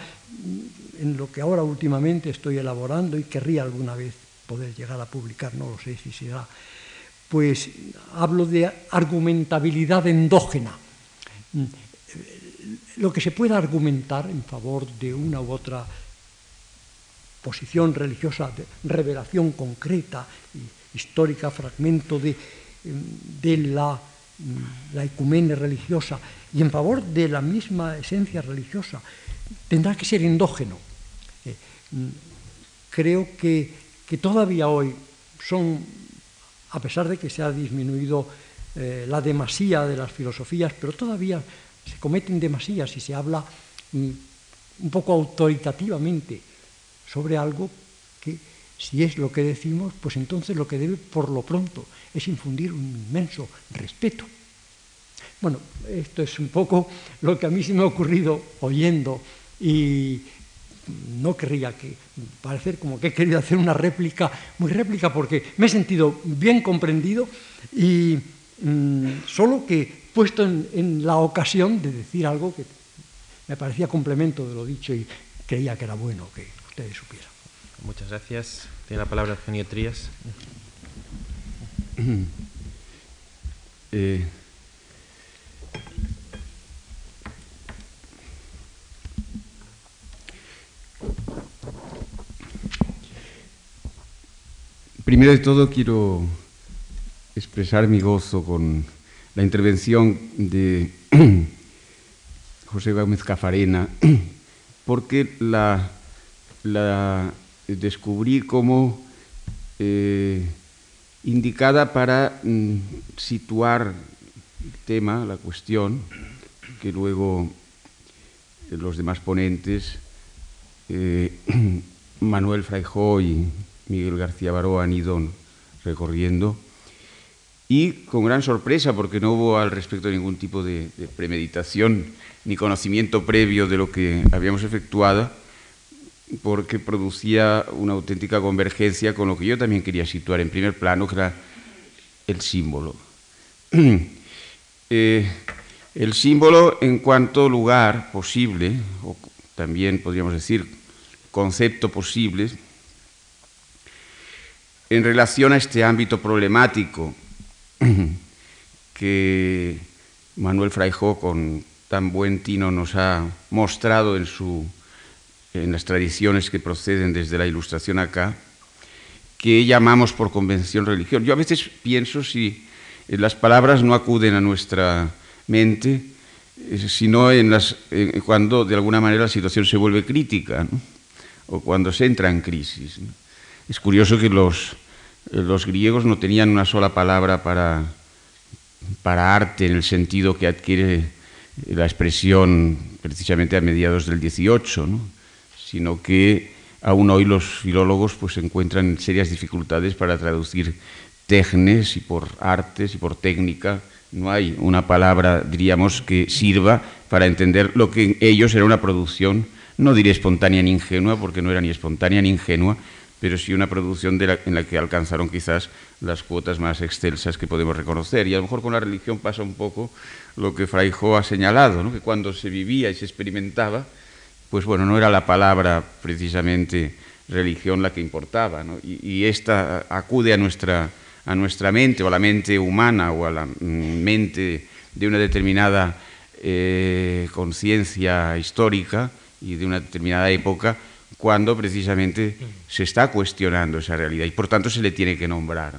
en lo que ahora últimamente estoy elaborando y querría alguna vez poder llegar a publicar, no lo sé si será, pues hablo de argumentabilidad endógena. Lo que se pueda argumentar en favor de una u otra posición religiosa, de revelación concreta, histórica, fragmento de, de la, la ecumene religiosa, y en favor de la misma esencia religiosa. Tendrá que ser endógeno. Eh, creo que, todavía hoy son, a pesar de que se ha disminuido eh, la demasía de las filosofías, pero todavía se cometen demasías y se habla mm, un poco autoritativamente sobre algo que si es lo que decimos, pues entonces lo que debe por lo pronto es infundir un inmenso respeto bueno, esto es un poco lo que a mí se me ha ocurrido oyendo y no querría que parecer como que he querido hacer una réplica, muy réplica, porque me he sentido bien comprendido y mm, solo que puesto en, en, la ocasión de decir algo que me parecía complemento de lo dicho y creía que era bueno que ustedes supieran. Muchas gracias. Tiene la palabra Eugenio Trías. Eh, Primero de todo quiero expresar mi gozo con la intervención de José Gómez Cafarena, porque la, descubrí como eh, indicada para mm, situar el tema, la cuestión, que luego los demás ponentes, eh, Manuel Fraijó y Miguel García Baró han ido recorriendo. y con gran sorpresa, porque no hubo al respecto ningún tipo de, premeditación ni conocimiento previo de lo que habíamos efectuado, porque producía una auténtica convergencia con lo que yo también quería situar en primer plano, que era el símbolo. Eh, el símbolo en cuanto lugar posible, o también podríamos decir concepto posible, en relación a este ámbito problemático que Manuel Fraijó con tan buen tino nos ha mostrado en, su, en las tradiciones que proceden desde la Ilustración acá, que llamamos por convención religión. Yo a veces pienso si las palabras no acuden a nuestra mente, eh, sino en cuando de alguna manera la situación se vuelve crítica o cuando se entra en crisis. Es curioso que los, los griegos no tenían una sola palabra para, para arte en el sentido que adquiere la expresión precisamente a mediados del 18, sino que aún hoy los filólogos pues encuentran serias dificultades para traducir tecnes y por artes y por técnica. No hay una palabra, diríamos, que sirva para entender lo que en ellos era una producción, no diré espontánea ni ingenua, porque no era ni espontánea ni ingenua, pero sí una producción en la que alcanzaron quizás las cuotas más excelsas que podemos reconocer. Y a lo mejor con la religión pasa un poco lo que Fraijo ha señalado, que cuando se vivía y se experimentaba, pues bueno, no era la palabra precisamente religión la que importaba, y, esta acude a nuestra, a nuestra mente, o a la mente humana, o a la mente de una determinada eh, conciencia histórica y de una determinada época, cuando precisamente se está cuestionando esa realidad y por tanto se le tiene que nombrar.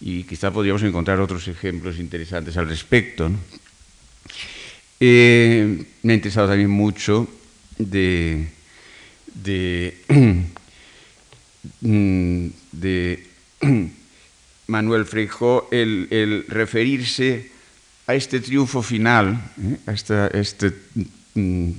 Y quizá podríamos encontrar otros ejemplos interesantes al respecto. Eh, me ha interesado también mucho de, de, de Manuel Freijó el, referirse a este triunfo final, ¿eh? a este mm,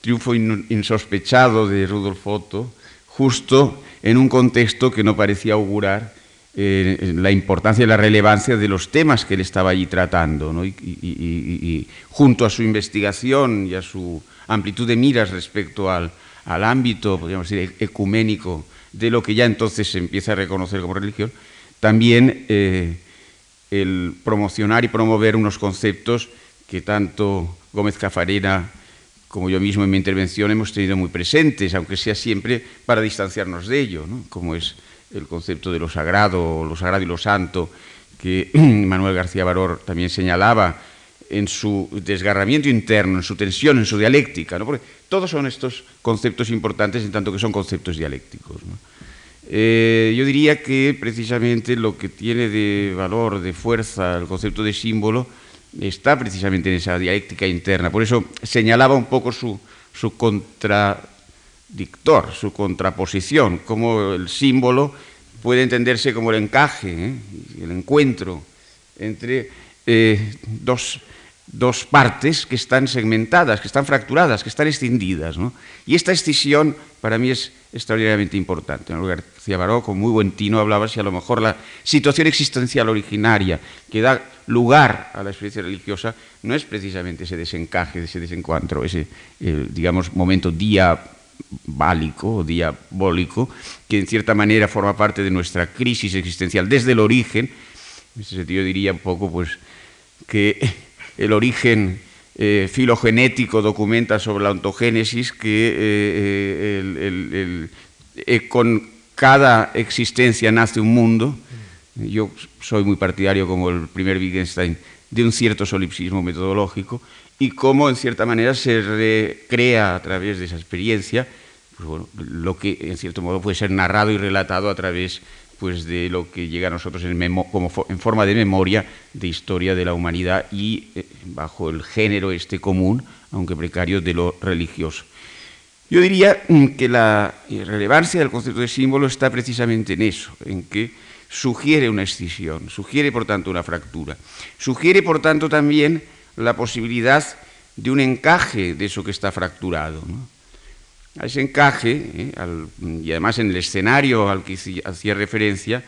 triunfo insospechado de Rudolf Otto, justo en un contexto que no parecía augurar eh, la importancia y la relevancia de los temas que él estaba allí tratando, y, junto a su investigación y a su amplitud de miras respecto al, ámbito, podríamos decir, ecuménico de lo que ya entonces se empieza a reconocer como religión, también eh, el promocionar y promover unos conceptos que tanto Gómez Cafarena como yo mismo en mi intervención hemos tenido muy presentes, aunque sea siempre para distanciarnos de ello, como es el concepto de lo sagrado, lo sagrado y lo santo, que Manuel García Baror también señalaba en su desgarramiento interno, en su tensión, en su dialéctica, porque todos son estos conceptos importantes en tanto que son conceptos dialécticos. Eh, yo diría que precisamente lo que tiene de valor, de fuerza, el concepto de símbolo, está precisamente en esa dialéctica interna. Por eso señalaba un poco su, contradictor, su contraposición, como el símbolo puede entenderse como el encaje, ¿eh? el encuentro entre eh, dos dos partes que están segmentadas, que están fracturadas, que están escindidas. Y esta escisión para mí es extraordinariamente importante. García Baró, con muy buen tino, hablaba si a lo mejor la situación existencial originaria que da lugar a la experiencia religiosa no es precisamente ese desencaje, ese desencuentro, ese, digamos, momento diabólico o diabólico, que en cierta manera forma parte de nuestra crisis existencial desde el origen. En ese sentido diría un poco pues, que el origen eh, filogenético documenta sobre la ontogénesis que eh, eh, con cada existencia nace un mundo. Yo soy muy partidario, como el primer Wittgenstein, de un cierto solipsismo metodológico y cómo, en cierta manera, se recrea a través de esa experiencia pues lo que, en cierto modo, puede ser narrado y relatado a través pues de lo que llega a nosotros en, forma de memoria de historia de la humanidad y eh, bajo el género este común, aunque precario, de lo religioso. Yo diría mm, que la relevancia del concepto de símbolo está precisamente en eso, en que sugiere una escisión, sugiere por tanto una fractura, sugiere por tanto también la posibilidad de un encaje de eso que está fracturado. A ese encaje, ¿eh? y además en el escenario al que hacía referencia,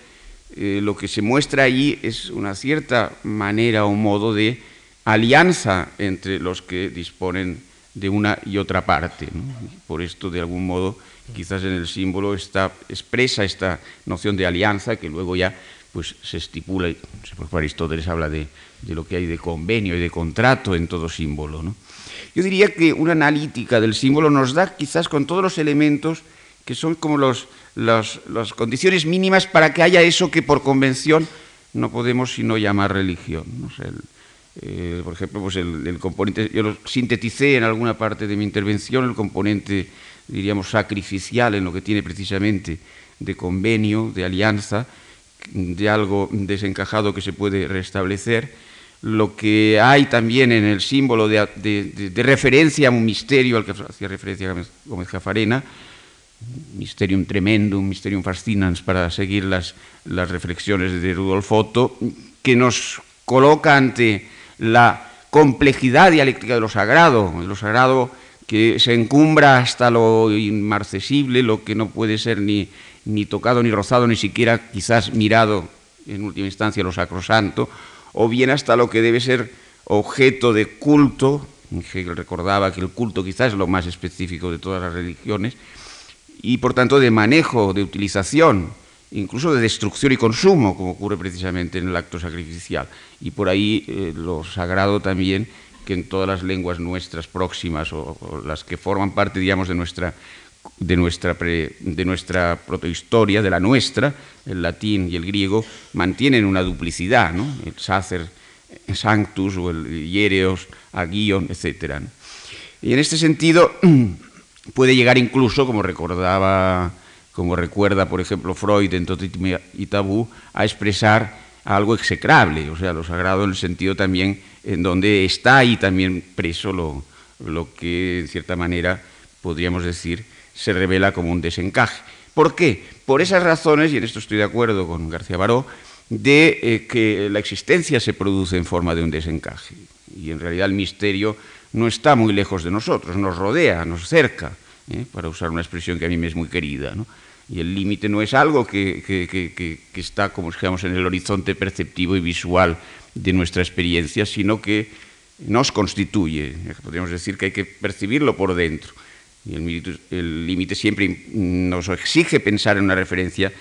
eh, lo que se muestra allí es una cierta manera o modo de alianza entre los que disponen de una y otra parte. Por esto, de algún modo, quizás en el símbolo está expresa esta noción de alianza que luego ya pues, se estipula, por Aristóteles habla de, de, lo que hay de convenio y de contrato en todo símbolo. ¿no? Yo diría que una analítica del símbolo nos da quizás con todos los elementos que son como los, las condiciones mínimas para que haya eso que por convención no podemos sino llamar religión. Eh, por ejemplo, pues el, componente, yo lo sinteticé en alguna parte de mi intervención, el componente, diríamos, sacrificial en lo que tiene precisamente de convenio, de alianza, de algo desencajado que se puede restablecer, lo que hay también en el símbolo de, referencia a un misterio al que hacía referencia Gómez Jafarena, Mysterium Tremendum, Mysterium Fascinans, para seguir las, las reflexiones de Rudolf Otto, que nos coloca ante la complejidad dialéctica de lo sagrado, lo sagrado que se encumbra hasta lo inmarcesible, lo que no puede ser ni, ni tocado, ni rozado, ni siquiera quizás mirado en última instancia lo sacrosanto, o bien hasta lo que debe ser objeto de culto. Hegel recordaba que el culto quizás es lo más específico de todas las religiones, y por tanto de manejo, de utilización incluso de destrucción y consumo, como ocurre precisamente en el acto sacrificial. Y por ahí eh, lo sagrado también, que en todas las lenguas nuestras próximas o, las que forman parte, digamos, de nuestra, de nuestra, de nuestra protohistoria, de la nuestra, el latín y el griego, mantienen una duplicidad, ¿no? el sacer sanctus o el hiereos, agion, etc. Y en este sentido puede llegar incluso, como recordaba como recuerda, por ejemplo, Freud en Totítima y Tabú, a expresar algo execrable, o sea, lo sagrado en el sentido también en donde está ahí también preso lo, lo que, en cierta manera, podríamos decir, se revela como un desencaje. ¿Por qué? Por esas razones, y en esto estoy de acuerdo con García Baró, de eh, que la existencia se produce en forma de un desencaje. Y en realidad el misterio no está muy lejos de nosotros, nos rodea, nos cerca, ¿eh? para usar una expresión que a mí me es muy querida. Y el límite no es algo que, está, como digamos, en el horizonte perceptivo y visual de nuestra experiencia, sino que nos constituye. Podríamos decir que hay que percibirlo por dentro. Y el límite siempre nos exige pensar en una referencia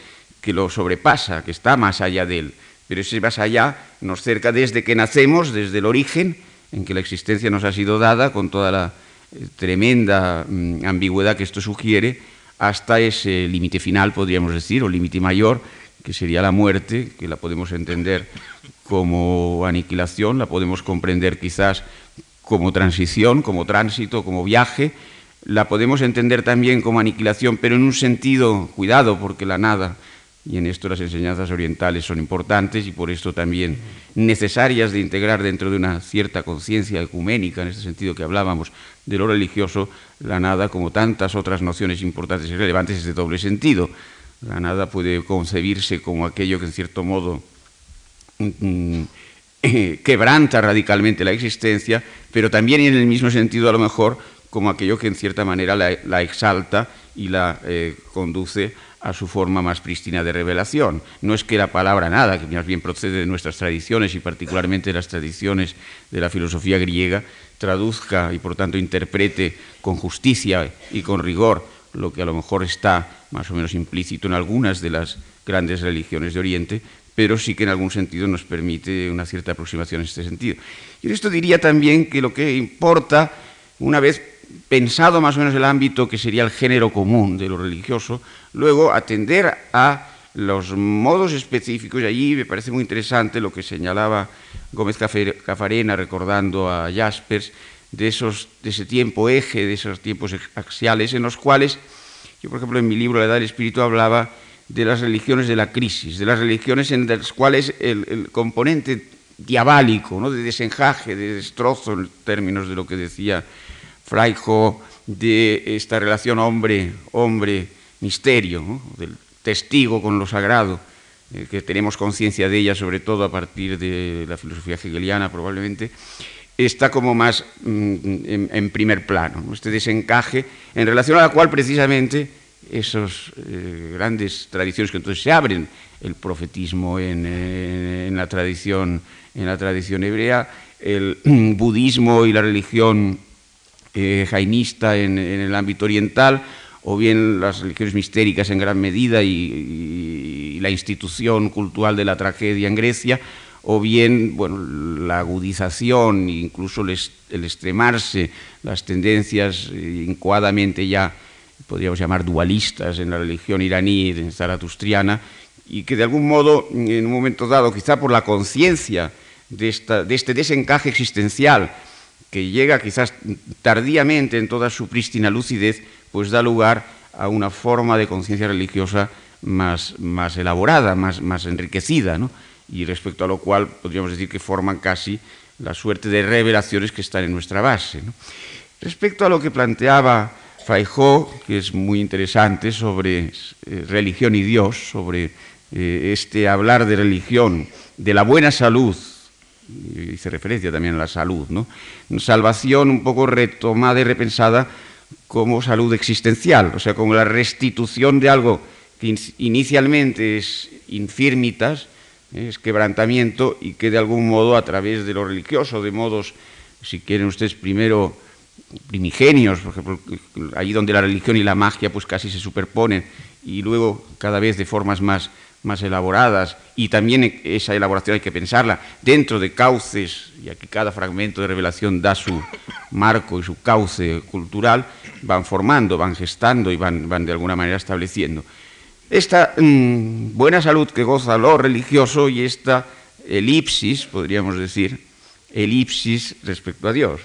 que lo sobrepasa, que está más allá de él. Pero ese más allá nos cerca desde que nacemos, desde el origen en que la existencia nos ha sido dada, con toda la eh, tremenda mm, ambigüedad que esto sugiere, hasta ese límite final, podríamos decir, o límite mayor, que sería la muerte, que la podemos entender como aniquilación, la podemos comprender quizás como transición, como tránsito, como viaje, la podemos entender también como aniquilación, pero en un sentido, cuidado, porque la nada y en esto las enseñanzas orientales son importantes y por esto también necesarias de integrar dentro de una cierta conciencia ecuménica, en este sentido que hablábamos de lo religioso, la nada, como tantas otras nociones importantes y relevantes, es de doble sentido. La nada puede concebirse como aquello que en cierto modo mm, quebranta radicalmente la existencia, pero también en el mismo sentido a lo mejor como aquello que en cierta manera la, exalta y la eh, conduce a su forma más prístina de revelación. No es que la palabra nada, que más bien procede de nuestras tradiciones y particularmente de las tradiciones de la filosofía griega, traduzca y por tanto interprete con justicia y con rigor lo que a lo mejor está más o menos implícito en algunas de las grandes religiones de Oriente, pero sí que en algún sentido nos permite una cierta aproximación en este sentido. Y en esto diría también que lo que importa, una vez pensado más o menos el ámbito que sería el género común de lo religioso, luego atender a los modos específicos, y allí me parece muy interesante lo que señalaba Gómez Cafarena recordando a Jaspers, de, esos, de ese tiempo eje, de esos tiempos axiales, en los cuales, yo por ejemplo en mi libro La Edad del Espíritu hablaba de las religiones de la crisis, de las religiones en las cuales el, componente diabólico, ¿no? de desenjaje, de destrozo, en términos de lo que decía Fraijo de esta relación hombre-hombre-misterio, del testigo con lo sagrado, eh, que tenemos conciencia de ella sobre todo a partir de la filosofía hegeliana probablemente, está como más mm, en, primer plano, este desencaje en relación a la cual precisamente esas eh, grandes tradiciones que entonces se abren el profetismo en, la tradición, en la tradición hebrea, el budismo y la religión eh, jainista en, el ámbito oriental, o bien las religiones mistéricas en gran medida y, la institución cultural de la tragedia en Grecia, o bien bueno, la agudización, incluso el, extremarse, las tendencias eh, incoadamente ya, podríamos llamar dualistas en la religión iraní, en zaratustriana, y que de algún modo, en un momento dado, quizá por la conciencia de, de este desencaje existencial, que llega quizás tardíamente en toda su prístina lucidez, pues da lugar a una forma de conciencia religiosa más, elaborada, más, enriquecida, ¿no? y respecto a lo cual podríamos decir que forman casi la suerte de revelaciones que están en nuestra base. Respecto a lo que planteaba Faijó, que es muy interesante, sobre eh, religión y Dios, sobre eh, este hablar de religión, de la buena salud, hice referencia también a la salud, ¿no? Salvación un poco retomada y repensada como salud existencial, o sea, como la restitución de algo que inicialmente es infirmitas, ¿eh? es quebrantamiento y que de algún modo a través de lo religioso, de modos, si quieren ustedes primero primigenios, por ejemplo, ahí donde la religión y la magia pues casi se superponen y luego cada vez de formas más más elaboradas y también esa elaboración hay que pensarla dentro de cauces, y aquí cada fragmento de revelación da su marco y su cauce cultural, van formando, van gestando y van, van de alguna manera estableciendo. Esta mm, buena salud que goza lo religioso y esta elipsis, podríamos decir, elipsis respecto a Dios.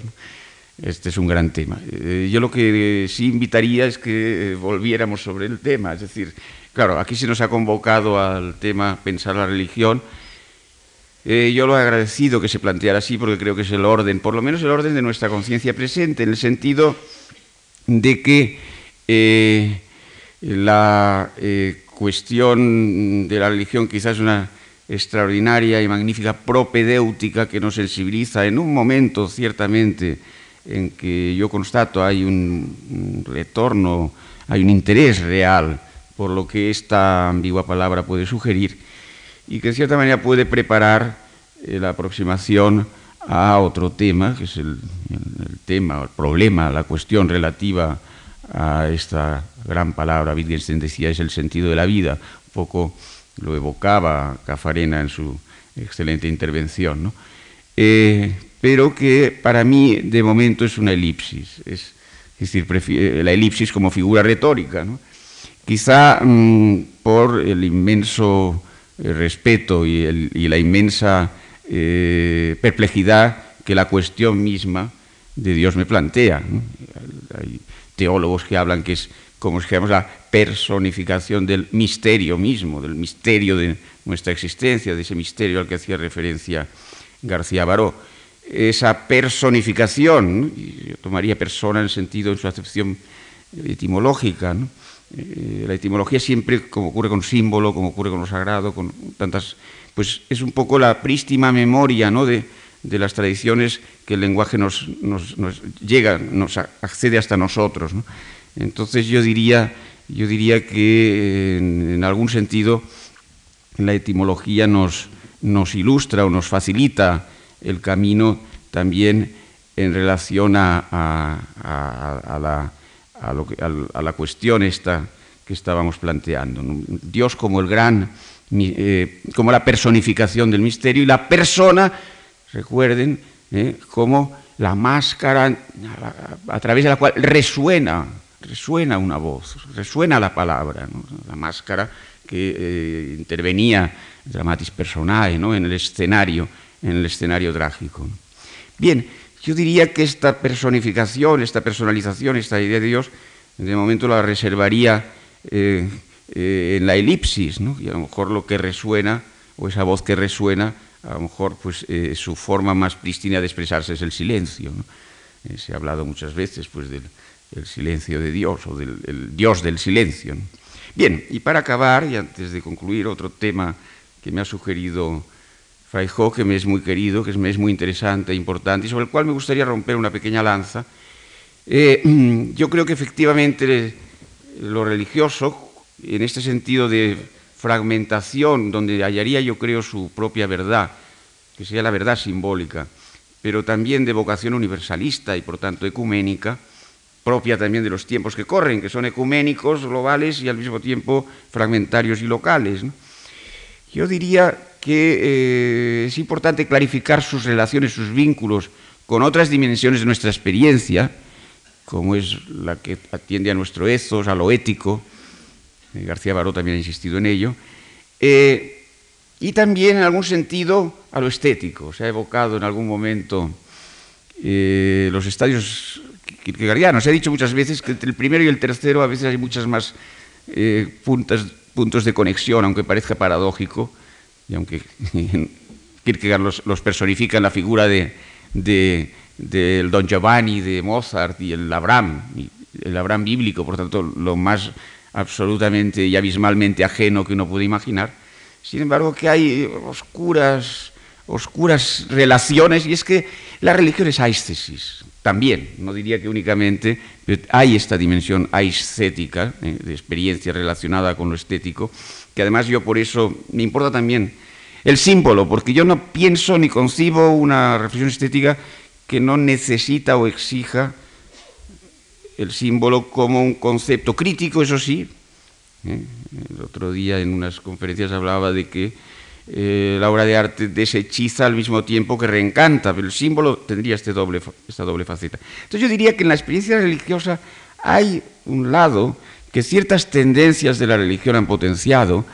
Este es un gran tema. Eh, yo lo que sí invitaría es que volviéramos sobre el tema, es decir, Claro, aquí se nos ha convocado al tema pensar la religión. Eh, yo lo he agradecido que se planteara así porque creo que es el orden, por lo menos el orden de nuestra conciencia presente, en el sentido de que eh, la eh, cuestión de la religión quizás es una extraordinaria y magnífica propedéutica que nos sensibiliza en un momento ciertamente en que yo constato hay un retorno, hay un interés real por lo que esta ambigua palabra puede sugerir, y que de cierta manera puede preparar eh, la aproximación a otro tema, que es el, tema, el problema, la cuestión relativa a esta gran palabra, Wittgenstein decía, es el sentido de la vida, un poco lo evocaba Cafarena en su excelente intervención, eh, pero que para mí de momento es una elipsis, es, es decir, la elipsis como figura retórica, ¿no? Quizá mm, por el inmenso eh, respeto y, la inmensa eh, perplejidad que la cuestión misma de Dios me plantea. Hay teólogos que hablan que es como si la personificación del misterio mismo, del misterio de nuestra existencia, de ese misterio al que hacía referencia García Baró. Esa personificación, yo tomaría persona en sentido, en su acepción etimológica, ¿no? Eh, la etimología siempre, como ocurre con símbolo, como ocurre con lo sagrado, con tantas, pues es un poco la prístima memoria ¿no? de, las tradiciones que el lenguaje nos, llega, nos accede hasta nosotros. Entonces yo diría, yo diría que en, algún sentido la etimología nos, nos ilustra o nos facilita el camino también en relación a, a la a, la cuestión esta que estábamos planteando. Dios como el gran, eh, como la personificación del misterio y la persona, recuerden, eh, como la máscara a, través de la cual resuena, resuena una voz, resuena la palabra, la máscara que eh, intervenía dramatis personae ¿no? en el escenario, en el escenario trágico. Bien, yo diría que esta personificación, esta personalización, esta idea de Dios, de momento la reservaría eh, eh, en la elipsis, ¿no? y a lo mejor lo que resuena, o esa voz que resuena, a lo mejor pues, eh, su forma más prístina de expresarse es el silencio. se ha hablado muchas veces pues, del, silencio de Dios o del Dios del silencio. Bien, y para acabar, y antes de concluir, otro tema que me ha sugerido Freijo, que me es muy querido, que me es muy interesante e importante, y sobre el cual me gustaría romper una pequeña lanza. Eh, yo creo que efectivamente lo religioso, en este sentido de fragmentación donde hallaría yo creo su propia verdad, que sería la verdad simbólica, pero también de vocación universalista y por tanto ecuménica, propia también de los tiempos que corren, que son ecuménicos, globales y al mismo tiempo fragmentarios y locales. Yo diría que eh, es importante clarificar sus relaciones, sus vínculos con otras dimensiones de nuestra experiencia, como es la que atiende a nuestro ethos, a lo ético, eh, García Baró también ha insistido en ello, eh, y también en algún sentido a lo estético. Se ha evocado en algún momento los estadios kierkegaardianos. He dicho muchas veces que entre el primero y el tercero a veces hay muchas más puntos de conexión, aunque parezca paradójico, y aunque Kierkegaard los, personifica en la figura de, del Don Giovanni de Mozart y el Abraham, el Abraham bíblico, por tanto, lo más absolutamente y abismalmente ajeno que uno puede imaginar. Sin embargo, que hay oscuras, oscuras relaciones, y es que la religión es aesthesis, también, no diría que únicamente, pero hay esta dimensión aescética, eh, de experiencia relacionada con lo estético, que además yo por eso me importa también el símbolo, porque yo no pienso ni concibo una reflexión estética que no necesita o exija el símbolo como un concepto crítico, eso sí. ¿eh? El otro día en unas conferencias hablaba de que eh, la obra de arte deshechiza al mismo tiempo que reencanta, pero el símbolo tendría este doble, esta doble faceta. Entonces yo diría que en la experiencia religiosa hay un lado que ciertas tendencias de la religión han potenciado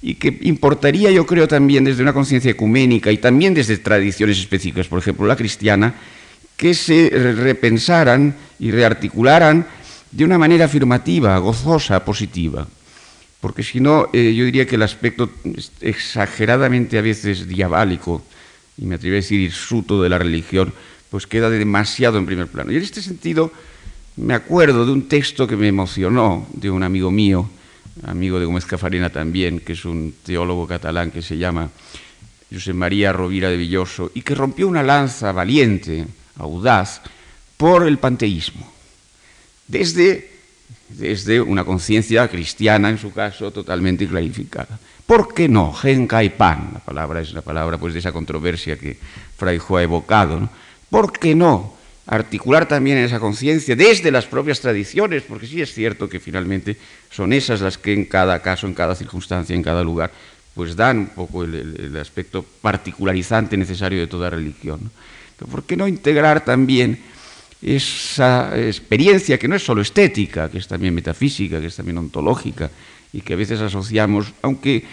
y que importaría, yo creo, también desde una conciencia ecuménica y también desde tradiciones específicas, por ejemplo, la cristiana, que se repensaran y rearticularan de una manera afirmativa, gozosa, positiva. Porque si no, eh, yo diría que el aspecto exageradamente a veces diabólico, y me atrevo a decir hirsuto de la religión, pues queda demasiado en primer plano. Y en este sentido, me acuerdo de un texto que me emocionó de un amigo mío, amigo de Gómez Cafarena también, que es un teólogo catalán que se llama José María Rovira de Villoso, y que rompió una lanza valiente, audaz, por el panteísmo. Desde, desde una conciencia cristiana, en su caso, totalmente clarificada. ¿Por qué no? Genca y pan, la palabra es la palabra pues, de esa controversia que Fraijo ha evocado. ¿Por qué no? Articular también esa conciencia desde las propias tradiciones, porque sí es cierto que finalmente son esas las que en cada caso, en cada circunstancia, en cada lugar, pues dan un poco el, aspecto particularizante necesario de toda religión. ¿Por qué no integrar también esa experiencia que no es solo estética, que es también metafísica, que es también ontológica, y que a veces asociamos, aunque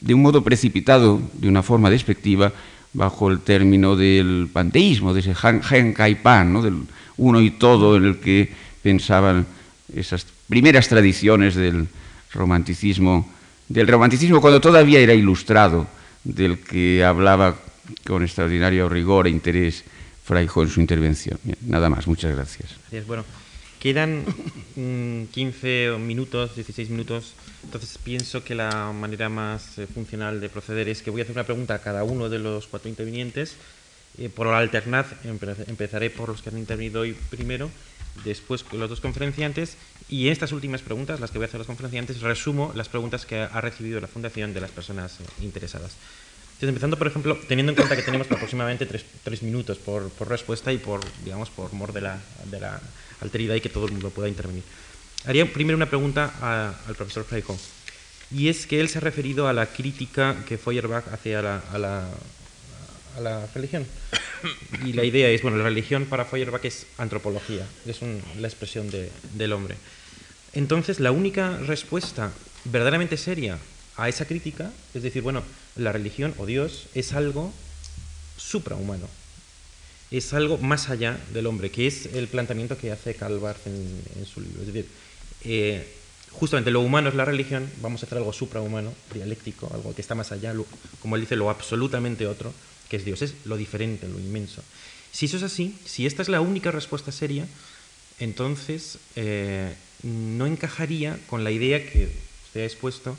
de un modo precipitado, de una forma despectiva, bajo el término del panteísmo, de ese Gen Pan, ¿no? del uno y todo en el que pensaban esas primeras tradiciones del romanticismo, del romanticismo cuando todavía era ilustrado, del que hablaba con extraordinario rigor e interés Fraijo en su intervención. nada más, muchas gracias. Bueno, quedan 15 mm, minutos, 16 minutos entonces pienso que la manera más eh, funcional de proceder es que voy a hacer una pregunta a cada uno de los cuatro intervinientes. Eh, por alternad, empezaré por los que han intervenido hoy primero, después los dos conferenciantes y en estas últimas preguntas, las que voy a hacer los conferenciantes, resumo las preguntas que ha recibido la Fundación de las personas eh, interesadas. Entonces, empezando, por ejemplo, teniendo en cuenta que tenemos aproximadamente tres, minutos por, respuesta y por, digamos, por mor de la, de la alteridad y que todo el mundo pueda intervenir. Haría primero una pregunta al profesor Freijo, y es que él se ha referido a la crítica que Feuerbach hace a la, a la, religión. Y la idea es, bueno, la religión para Feuerbach es antropología, es la expresión del hombre. Entonces, la única respuesta verdaderamente seria a esa crítica es decir, bueno, la religión o Dios es algo suprahumano, es algo más allá del hombre, que es el planteamiento que hace Karl Barth en, en su libro. Es decir, eh, justamente lo humano es la religión, vamos a hacer algo suprahumano, dialéctico, algo que está más allá, como él dice, lo absolutamente otro, que es Dios, es lo diferente, lo inmenso. Si eso es así, si esta es la única respuesta seria, entonces eh, no encajaría con la idea que usted ha expuesto,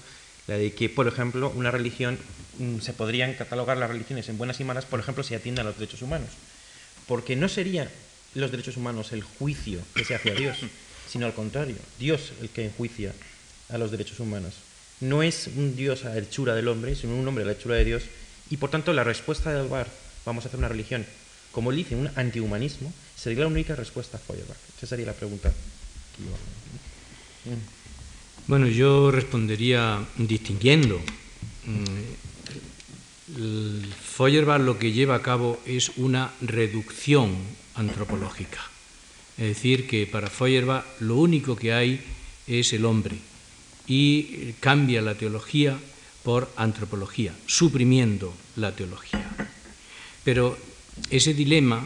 la de que, por ejemplo, una religión, mm, se podrían catalogar las religiones en buenas y malas, por ejemplo, si atienden a los derechos humanos. Porque no sería los derechos humanos el juicio que se hace a Dios, sino al contrario, Dios el que enjuicia a los derechos humanos. no es un Dios a la hechura del hombre, sino un hombre a la hechura de Dios, y por tanto la respuesta de Alvar, vamos a hacer una religión, como él dice, un antihumanismo, sería la única respuesta a Feuerbach. Esa sería la pregunta. Bueno, yo respondería distinguiendo. Feuerbach lo que lleva a cabo es una reducción antropológica. Es decir, que para Feuerbach lo único que hay es el hombre y cambia la teología por antropología, suprimiendo la teología. Pero ese dilema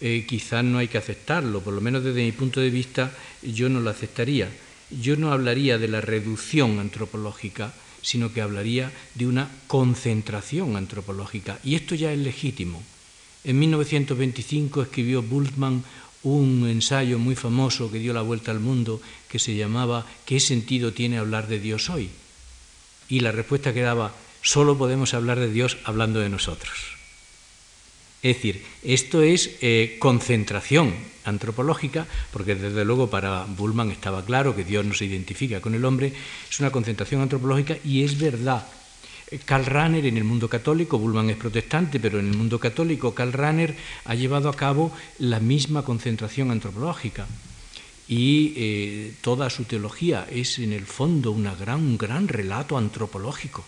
eh, quizás no hay que aceptarlo, por lo menos desde mi punto de vista yo no lo aceptaría. Yo no hablaría de la reducción antropológica, sino que hablaría de una concentración antropológica. Y esto ya es legítimo. En 1925 escribió Bultmann un ensayo muy famoso que dio la vuelta al mundo que se llamaba ¿Qué sentido tiene hablar de Dios hoy? Y la respuesta que daba, solo podemos hablar de Dios hablando de nosotros. Es decir, esto es eh, concentración antropológica, porque desde luego para Bullman estaba claro que Dios no se identifica con el hombre, es una concentración antropológica y es verdad. Karl Rahner en el mundo católico, Bullman es protestante, pero en el mundo católico Karl Rahner ha llevado a cabo la misma concentración antropológica y eh, toda su teología es en el fondo una gran, un gran relato antropológico,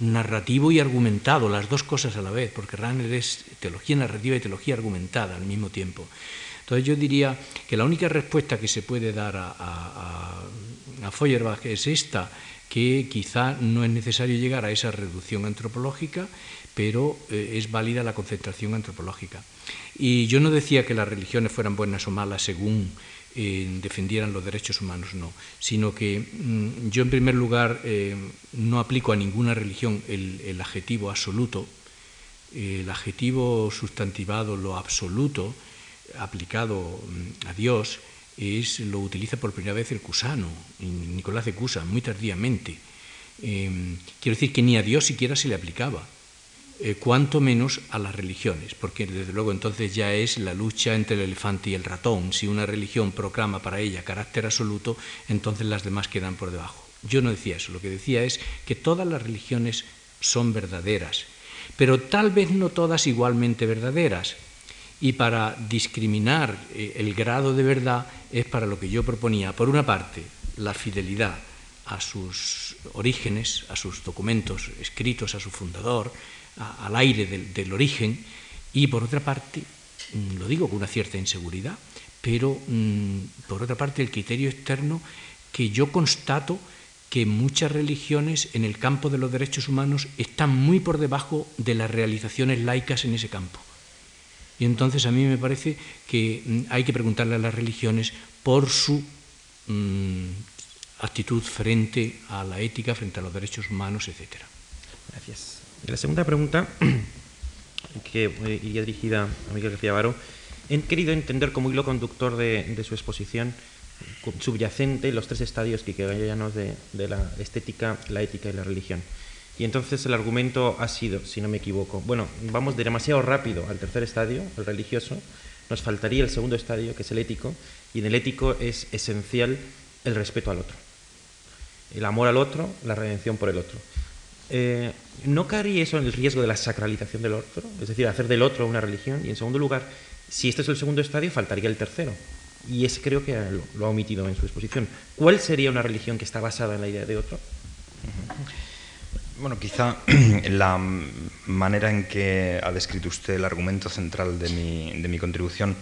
narrativo y argumentado, las dos cosas a la vez, porque Rahner es teología narrativa y teología argumentada al mismo tiempo. Entonces yo diría que la única respuesta que se puede dar a, a, a Feuerbach es esta, que quizá no es necesario llegar a esa reducción antropológica, pero eh, es válida la concentración antropológica. Y yo no decía que las religiones fueran buenas o malas según eh, defendieran los derechos humanos, no, sino que mm, yo en primer lugar eh, no aplico a ninguna religión el, adjetivo absoluto, el adjetivo sustantivado, lo absoluto, aplicado mm, a Dios, es, lo utiliza por primera vez el Cusano, Nicolás de Cusa, muy tardíamente. Eh, quiero decir que ni a Dios siquiera se le aplicaba, eh, cuanto menos a las religiones, porque desde luego entonces ya es la lucha entre el elefante y el ratón. Si una religión proclama para ella carácter absoluto, entonces las demás quedan por debajo. Yo no decía eso, lo que decía es que todas las religiones son verdaderas, pero tal vez no todas igualmente verdaderas y para discriminar eh, el grado de verdad es para lo que yo proponía, por una parte, la fidelidad a sus orígenes, a sus documentos escritos, a su fundador, al aire del, origen, y por otra parte, mm, lo digo con una cierta inseguridad, pero mm, por otra parte el criterio externo que yo constato que muchas religiones en el campo de los derechos humanos están muy por debajo de las realizaciones laicas en ese campo. Y entonces a mí me parece que mm, hay que preguntarle a las religiones por su mm, actitud frente a la ética, frente a los derechos humanos, etc. Gracias. la segunda pregunta, que iría dirigida a Miguel García Baro, he querido entender como hilo conductor de, su exposición subyacente los tres estadios que de, de la estética, la ética y la religión. Y entonces el argumento ha sido, si no me equivoco, bueno, vamos de demasiado rápido al tercer estadio, el religioso, nos faltaría el segundo estadio, que es el ético, y en el ético es esencial el respeto al otro, el amor al otro, la redención por el otro. Eh, ¿No caería eso en el riesgo de la sacralización del otro? Es decir, hacer del otro una religión. Y en segundo lugar, si este es el segundo estadio, faltaría el tercero. Y ese creo que lo, ha omitido en su exposición. ¿Cuál sería una religión que está basada en la idea de otro? Bueno, quizá la manera en que ha descrito usted el argumento central de mi, contribución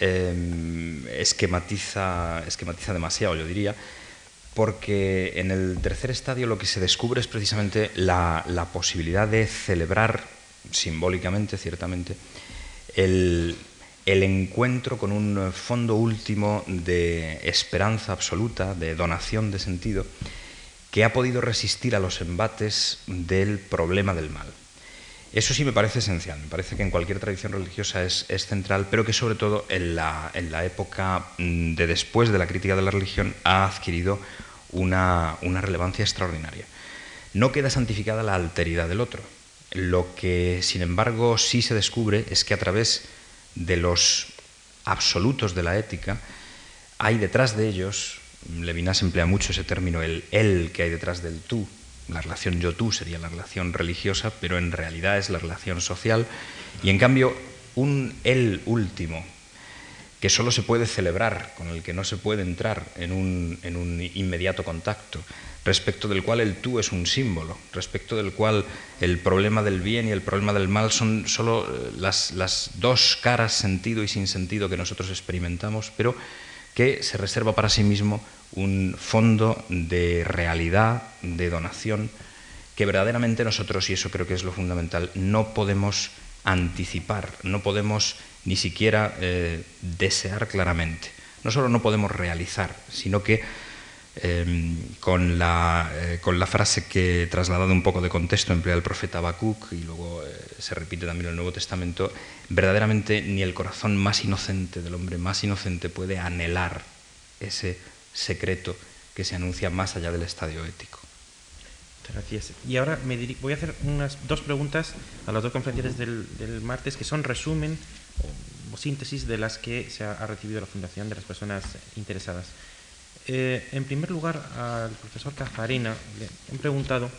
eh, esquematiza, esquematiza demasiado, yo diría, porque en el tercer estadio lo que se descubre es precisamente la, posibilidad de celebrar simbólicamente, ciertamente, el, el encuentro con un fondo último de esperanza absoluta, de donación de sentido, que ha podido resistir a los embates del problema del mal. Eso sí me parece esencial, me parece que en cualquier tradición religiosa es, central, pero que sobre todo en la, en la, época mm, de después de la crítica de la religión ha adquirido una, una relevancia extraordinaria. No queda santificada la alteridad del otro. Lo que, sin embargo, sí se descubre es que a través de los absolutos de la ética hay detrás de ellos Levinas emplea mucho ese término, el él que hay detrás del tú. La relación yo-tú sería la relación religiosa, pero en realidad es la relación social. Y en cambio, un él último, que solo se puede celebrar, con el que no se puede entrar en un, en un inmediato contacto, respecto del cual el tú es un símbolo, respecto del cual el problema del bien y el problema del mal son solo eh, las, las dos caras sentido y sin sentido que nosotros experimentamos, pero que se reserva para sí mismo un fondo de realidad, de donación, que verdaderamente nosotros, y eso creo que es lo fundamental, no podemos anticipar, no podemos ni siquiera eh, desear claramente. No solo no podemos realizar, sino que Em, con, la, eh, con, la, frase que, trasladado un poco de contexto, emplea el profeta Habacuc y luego eh, se repite también en el Nuevo Testamento, verdaderamente ni el corazón más inocente del hombre más inocente puede anhelar ese secreto que se anuncia más allá del estadio ético. Gracias. Y ahora me voy a hacer unas dos preguntas a las dos conferencias del, del martes que son resumen o, síntesis de las que se ha, ha recibido la Fundación de las personas interesadas. Eh, en primer lugar, al profesor Cafarena le han preguntado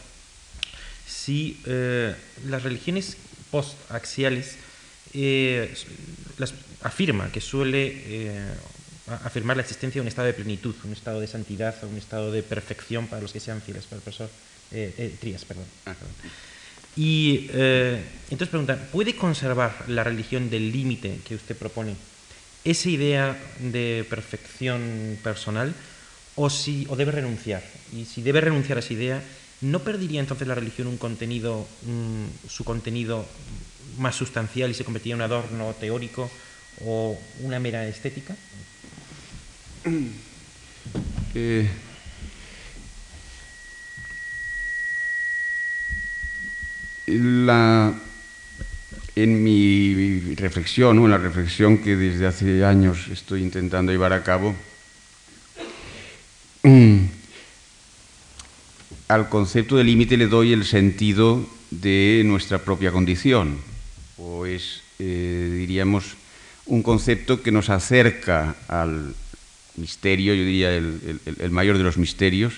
si eh, las religiones post-axiales eh, las afirma que suele afirmar la existencia de un estado de plenitud, un estado de santidad, un estado de perfección para los que sean fieles, para el profesor Trías, perdón. Ah, y entonces preguntan, ¿puede conservar la religión del límite que usted propone esa idea de perfección personal o, si, o debe renunciar. Y si debe renunciar a esa idea, ¿no perdería entonces la religión un contenido, su contenido más sustancial y se convertiría en un adorno teórico o una mera estética? La, en mi reflexión, o en la reflexión que desde hace años estoy intentando llevar a cabo. al concepto de límite le doy el sentido de nuestra propia condición, o es, eh, diríamos, un concepto que nos acerca al misterio, yo diría el, mayor de los misterios,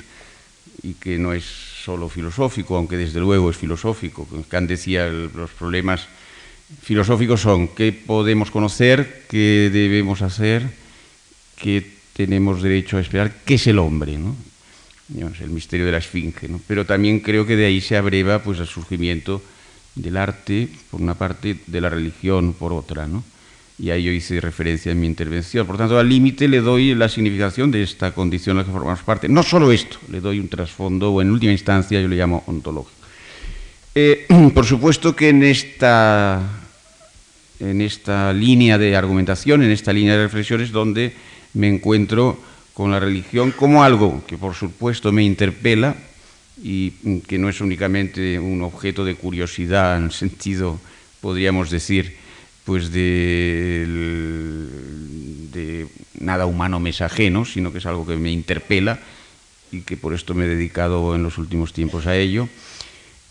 y que no es solo filosófico, aunque desde luego es filosófico. Kant decía, los problemas filosóficos son qué podemos conocer, qué debemos hacer, qué tenemos derecho a esperar, qué es el hombre, ¿no? El misterio de la esfinge, ¿no? pero también creo que de ahí se abreva pues, el surgimiento del arte, por una parte, de la religión, por otra. ¿no? Y ahí yo hice referencia en mi intervención. Por tanto, al límite le doy la significación de esta condición en la que formamos parte. No solo esto, le doy un trasfondo, o en última instancia yo le llamo ontológico. Eh, por supuesto que en esta, en esta línea de argumentación, en esta línea de reflexiones, donde me encuentro con la religión como algo que por supuesto me interpela y que no es únicamente un objeto de curiosidad en sentido, podríamos decir, pues de, de nada humano me es ajeno, sino que es algo que me interpela y que por esto me he dedicado en los últimos tiempos a ello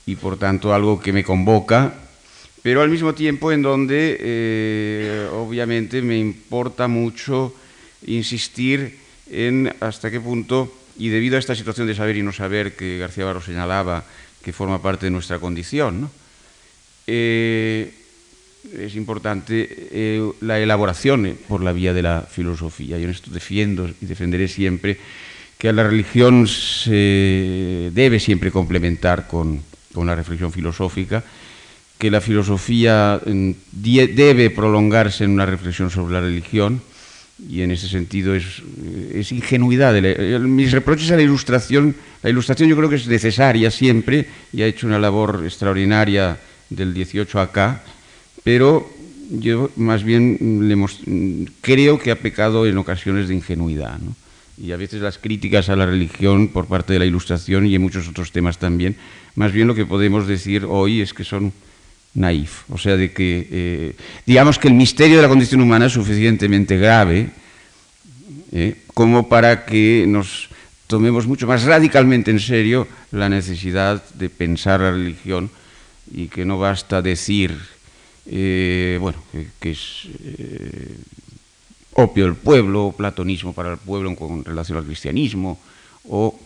y por tanto algo que me convoca, pero al mismo tiempo en donde eh, obviamente me importa mucho insistir en hasta qué punto, y debido a esta situación de saber y no saber que García Barro señalaba que forma parte de nuestra condición, eh, es importante eh, la elaboración por la vía de la filosofía. Yo en esto defiendo y defenderé siempre que la religión se debe siempre complementar con, con la reflexión filosófica, que la filosofía mm, debe prolongarse en una reflexión sobre la religión, y en ese sentido es, es ingenuidad. mis reproches a la ilustración, la ilustración yo creo que es necesaria siempre y ha hecho una labor extraordinaria del 18 acá, pero yo más bien le creo que ha pecado en ocasiones de ingenuidad. ¿no? Y a veces las críticas a la religión por parte de la ilustración y en muchos otros temas también, más bien lo que podemos decir hoy es que son naif, o sea, de que eh, digamos que el misterio de la condición humana es suficientemente grave eh, como para que nos tomemos mucho más radicalmente en serio la necesidad de pensar la religión y que no basta decir, eh, bueno, que, es opio del pueblo, platonismo para el pueblo con relación al cristianismo, o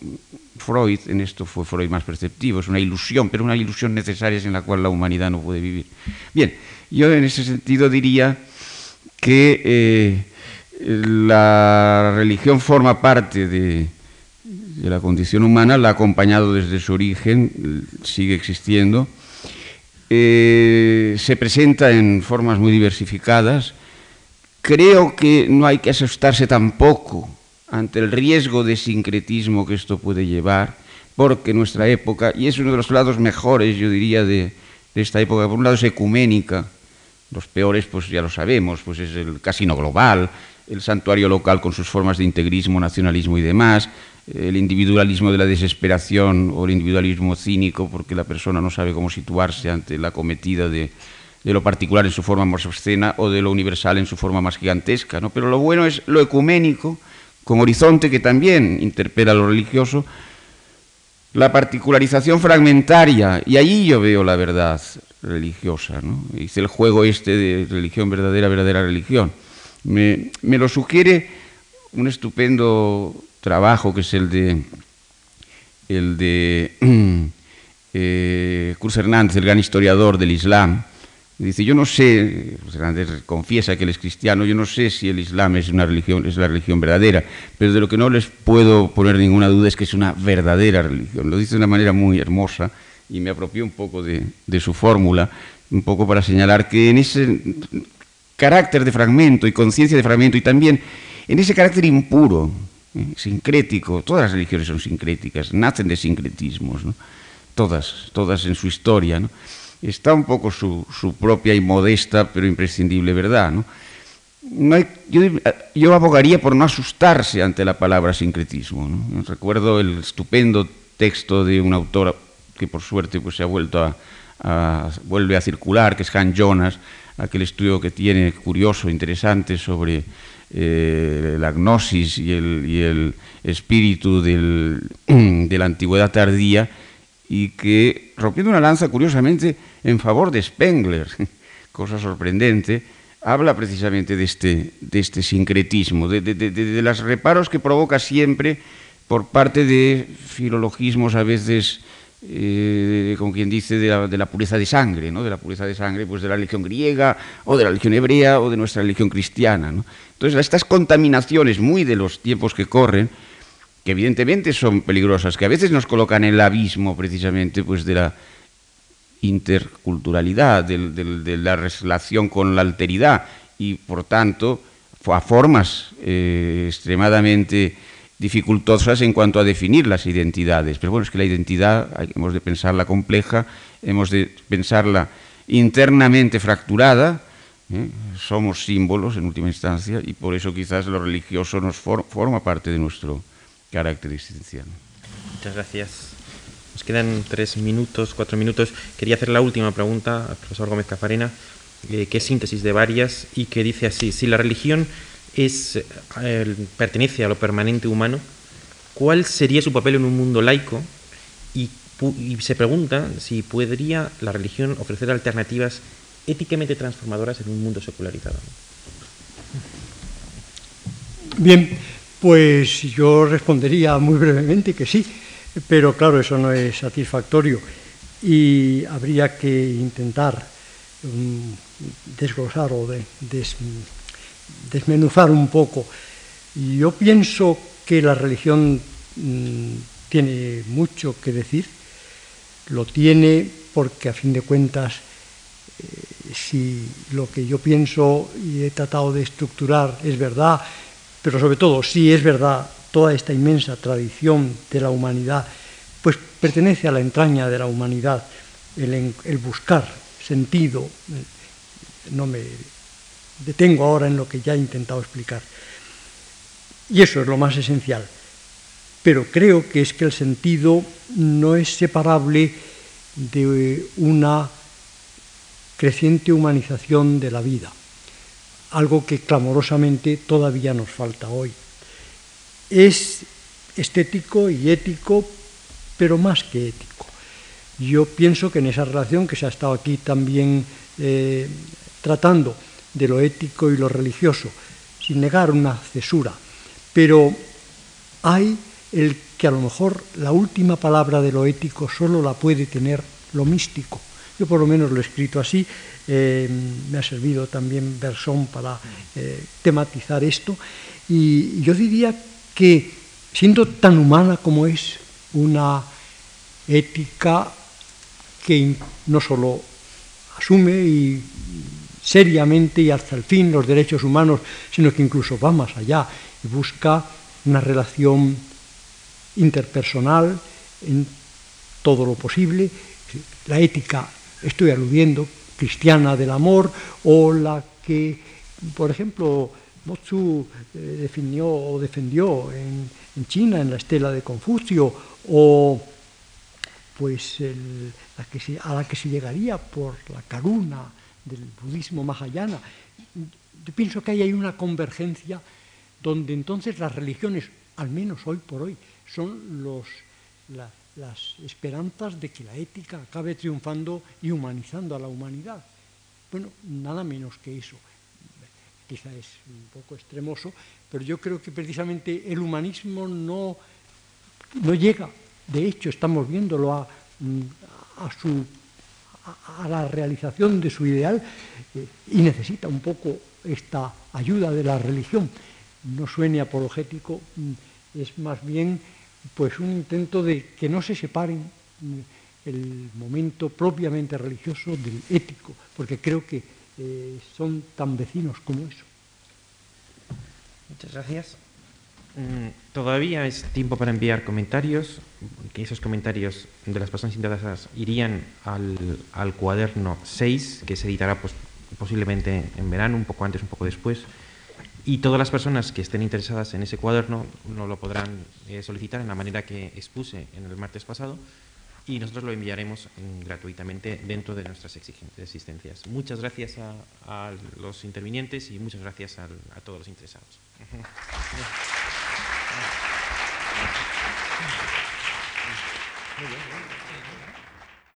Freud, en esto fue Freud más perceptivo, es una ilusión, pero una ilusión necesaria sin la cual la humanidad no puede vivir. Bien, yo en ese sentido diría que eh, la religión forma parte de, la condición humana, la ha acompañado desde su origen, sigue existiendo, eh, se presenta en formas muy diversificadas. Creo que no hay que asustarse tampoco ante el riesgo de sincretismo que esto puede llevar, porque nuestra época, y es uno de los lados mejores, yo diría, de, de esta época, por un lado es ecuménica, los peores, pues ya lo sabemos, pues es el casino global, el santuario local con sus formas de integrismo, nacionalismo y demás, el individualismo de la desesperación o el individualismo cínico, porque la persona no sabe cómo situarse ante la cometida de, lo particular en su forma más obscena o de lo universal en su forma más gigantesca. ¿no? Pero lo bueno es lo ecuménico, con horizonte que también interpela lo religioso, la particularización fragmentaria, y ahí yo veo la verdad religiosa. ¿no? Hice el juego este de religión verdadera, verdadera religión. Me, lo sugiere un estupendo trabajo que es el de el de eh, Cruz Hernández, el gran historiador del Islam. Dice, yo no sé, Cruz Hernández confiesa que él es cristiano, yo no sé si el Islam es una religión, es la religión verdadera, pero de lo que no les puedo poner ninguna duda es que es una verdadera religión. Lo dice de una manera muy hermosa y me apropié un poco de, su fórmula, un poco para señalar que en ese carácter de fragmento y conciencia de fragmento y también en ese carácter impuro, sincrético, todas las religiones son sincréticas, nacen de sincretismos, todas, todas en su historia, está un poco su, propia y modesta pero imprescindible verdad. yo, yo, abogaría por no asustarse ante la palabra sincretismo. Recuerdo el estupendo texto de un autor que por suerte pues, se ha vuelto a, vuelve a circular, que es Han Jonas, aquel estudio que tiene curioso, interesante sobre eh, la gnosis y el, espíritu de la antigüedad tardía, y que, rompiendo una lanza curiosamente en favor de Spengler, cosa sorprendente, habla precisamente de este, este sincretismo, de, de los reparos que provoca siempre por parte de filologismos a veces eh, como quien dice, de la, pureza de sangre, ¿no? de la pureza de sangre pues de la religión griega o de la religión hebrea o de nuestra religión cristiana. Entonces, estas contaminaciones muy de los tiempos que corren, que evidentemente son peligrosas, que a veces nos colocan en el abismo precisamente pues, de la interculturalidad, de, la relación con la alteridad y, por tanto, a formas eh, extremadamente dificultosas en cuanto a definir las identidades. Pero bueno, es que la identidad hemos de pensarla compleja, hemos de pensarla internamente fracturada, ¿eh? somos símbolos en última instancia y por eso quizás lo religioso nos forma parte de nuestro carácter existencial. Muchas gracias. Nos quedan tres minutos, cuatro minutos. Quería hacer la última pregunta al profesor Gómez Cafarena, eh, que es síntesis de varias y que dice así, si la religión es, eh, pertenece a lo permanente humano, ¿cuál sería su papel en un mundo laico? Y, se pregunta si podría la religión ofrecer alternativas éticamente transformadoras en un mundo secularizado. Bien, pues yo respondería muy brevemente que sí, pero claro, eso no es satisfactorio y habría que intentar mm, desglosar o de, desmenuzar un poco. Yo pienso que la religión mm, tiene mucho que decir, lo tiene porque a fin de cuentas, eh, si lo que yo pienso y he tratado de estructurar es verdad, pero sobre todo si es verdad toda esta inmensa tradición de la humanidad, pues pertenece a la entraña de la humanidad, el, el buscar sentido, eh, no me detengo ahora en lo que ya he intentado explicar. Y eso es lo más esencial. Pero creo que es que el sentido no es separable de una creciente humanización de la vida, algo que clamorosamente todavía nos falta hoy. Es estético y ético, pero más que ético. Yo pienso que en esa relación que se ha estado aquí también eh, tratando, de lo ético y lo religioso, sin negar una cesura, pero hay el que a lo mejor la última palabra de lo ético solo la puede tener lo místico. Yo por lo menos lo he escrito así, eh, me ha servido también Bersón para eh, tematizar esto, y yo diría que siendo tan humana como es una ética que no solo asume y seriamente y hasta el fin los derechos humanos, sino que incluso va más allá y busca una relación interpersonal en todo lo posible, la ética, estoy aludiendo, cristiana del amor, o la que, por ejemplo, Motsu eh, definió o defendió en, China, en la estela de Confucio, o pues a la que se llegaría por la karuna del budismo mahayana. Yo pienso que ahí hay una convergencia donde entonces las religiones, al menos hoy por hoy, son los, las esperanzas de que la ética acabe triunfando y humanizando a la humanidad. Bueno, nada menos que eso. Quizá es un poco extremoso, pero yo creo que precisamente el humanismo no, no llega, de hecho estamos viéndolo a, a su a, la realización de su ideal eh, y necesita un poco esta ayuda de la religión. No suene apologético, mm, es más bien pues un intento de que no se separen mm, el momento propiamente religioso del ético, porque creo que eh, son tan vecinos como eso. Muchas gracias. Mm, todavía es tiempo para enviar comentarios, que esos comentarios de las personas interesadas irían al, cuaderno 6, que se editará pues, posiblemente en verano, un poco antes, un poco después. Y todas las personas que estén interesadas en ese cuaderno nos lo podrán eh, solicitar en la manera que expuse en el martes pasado y nosotros lo enviaremos mm, gratuitamente dentro de nuestras existencias. Muchas gracias a, los intervinientes y muchas gracias a todos los interesados. Muy bien,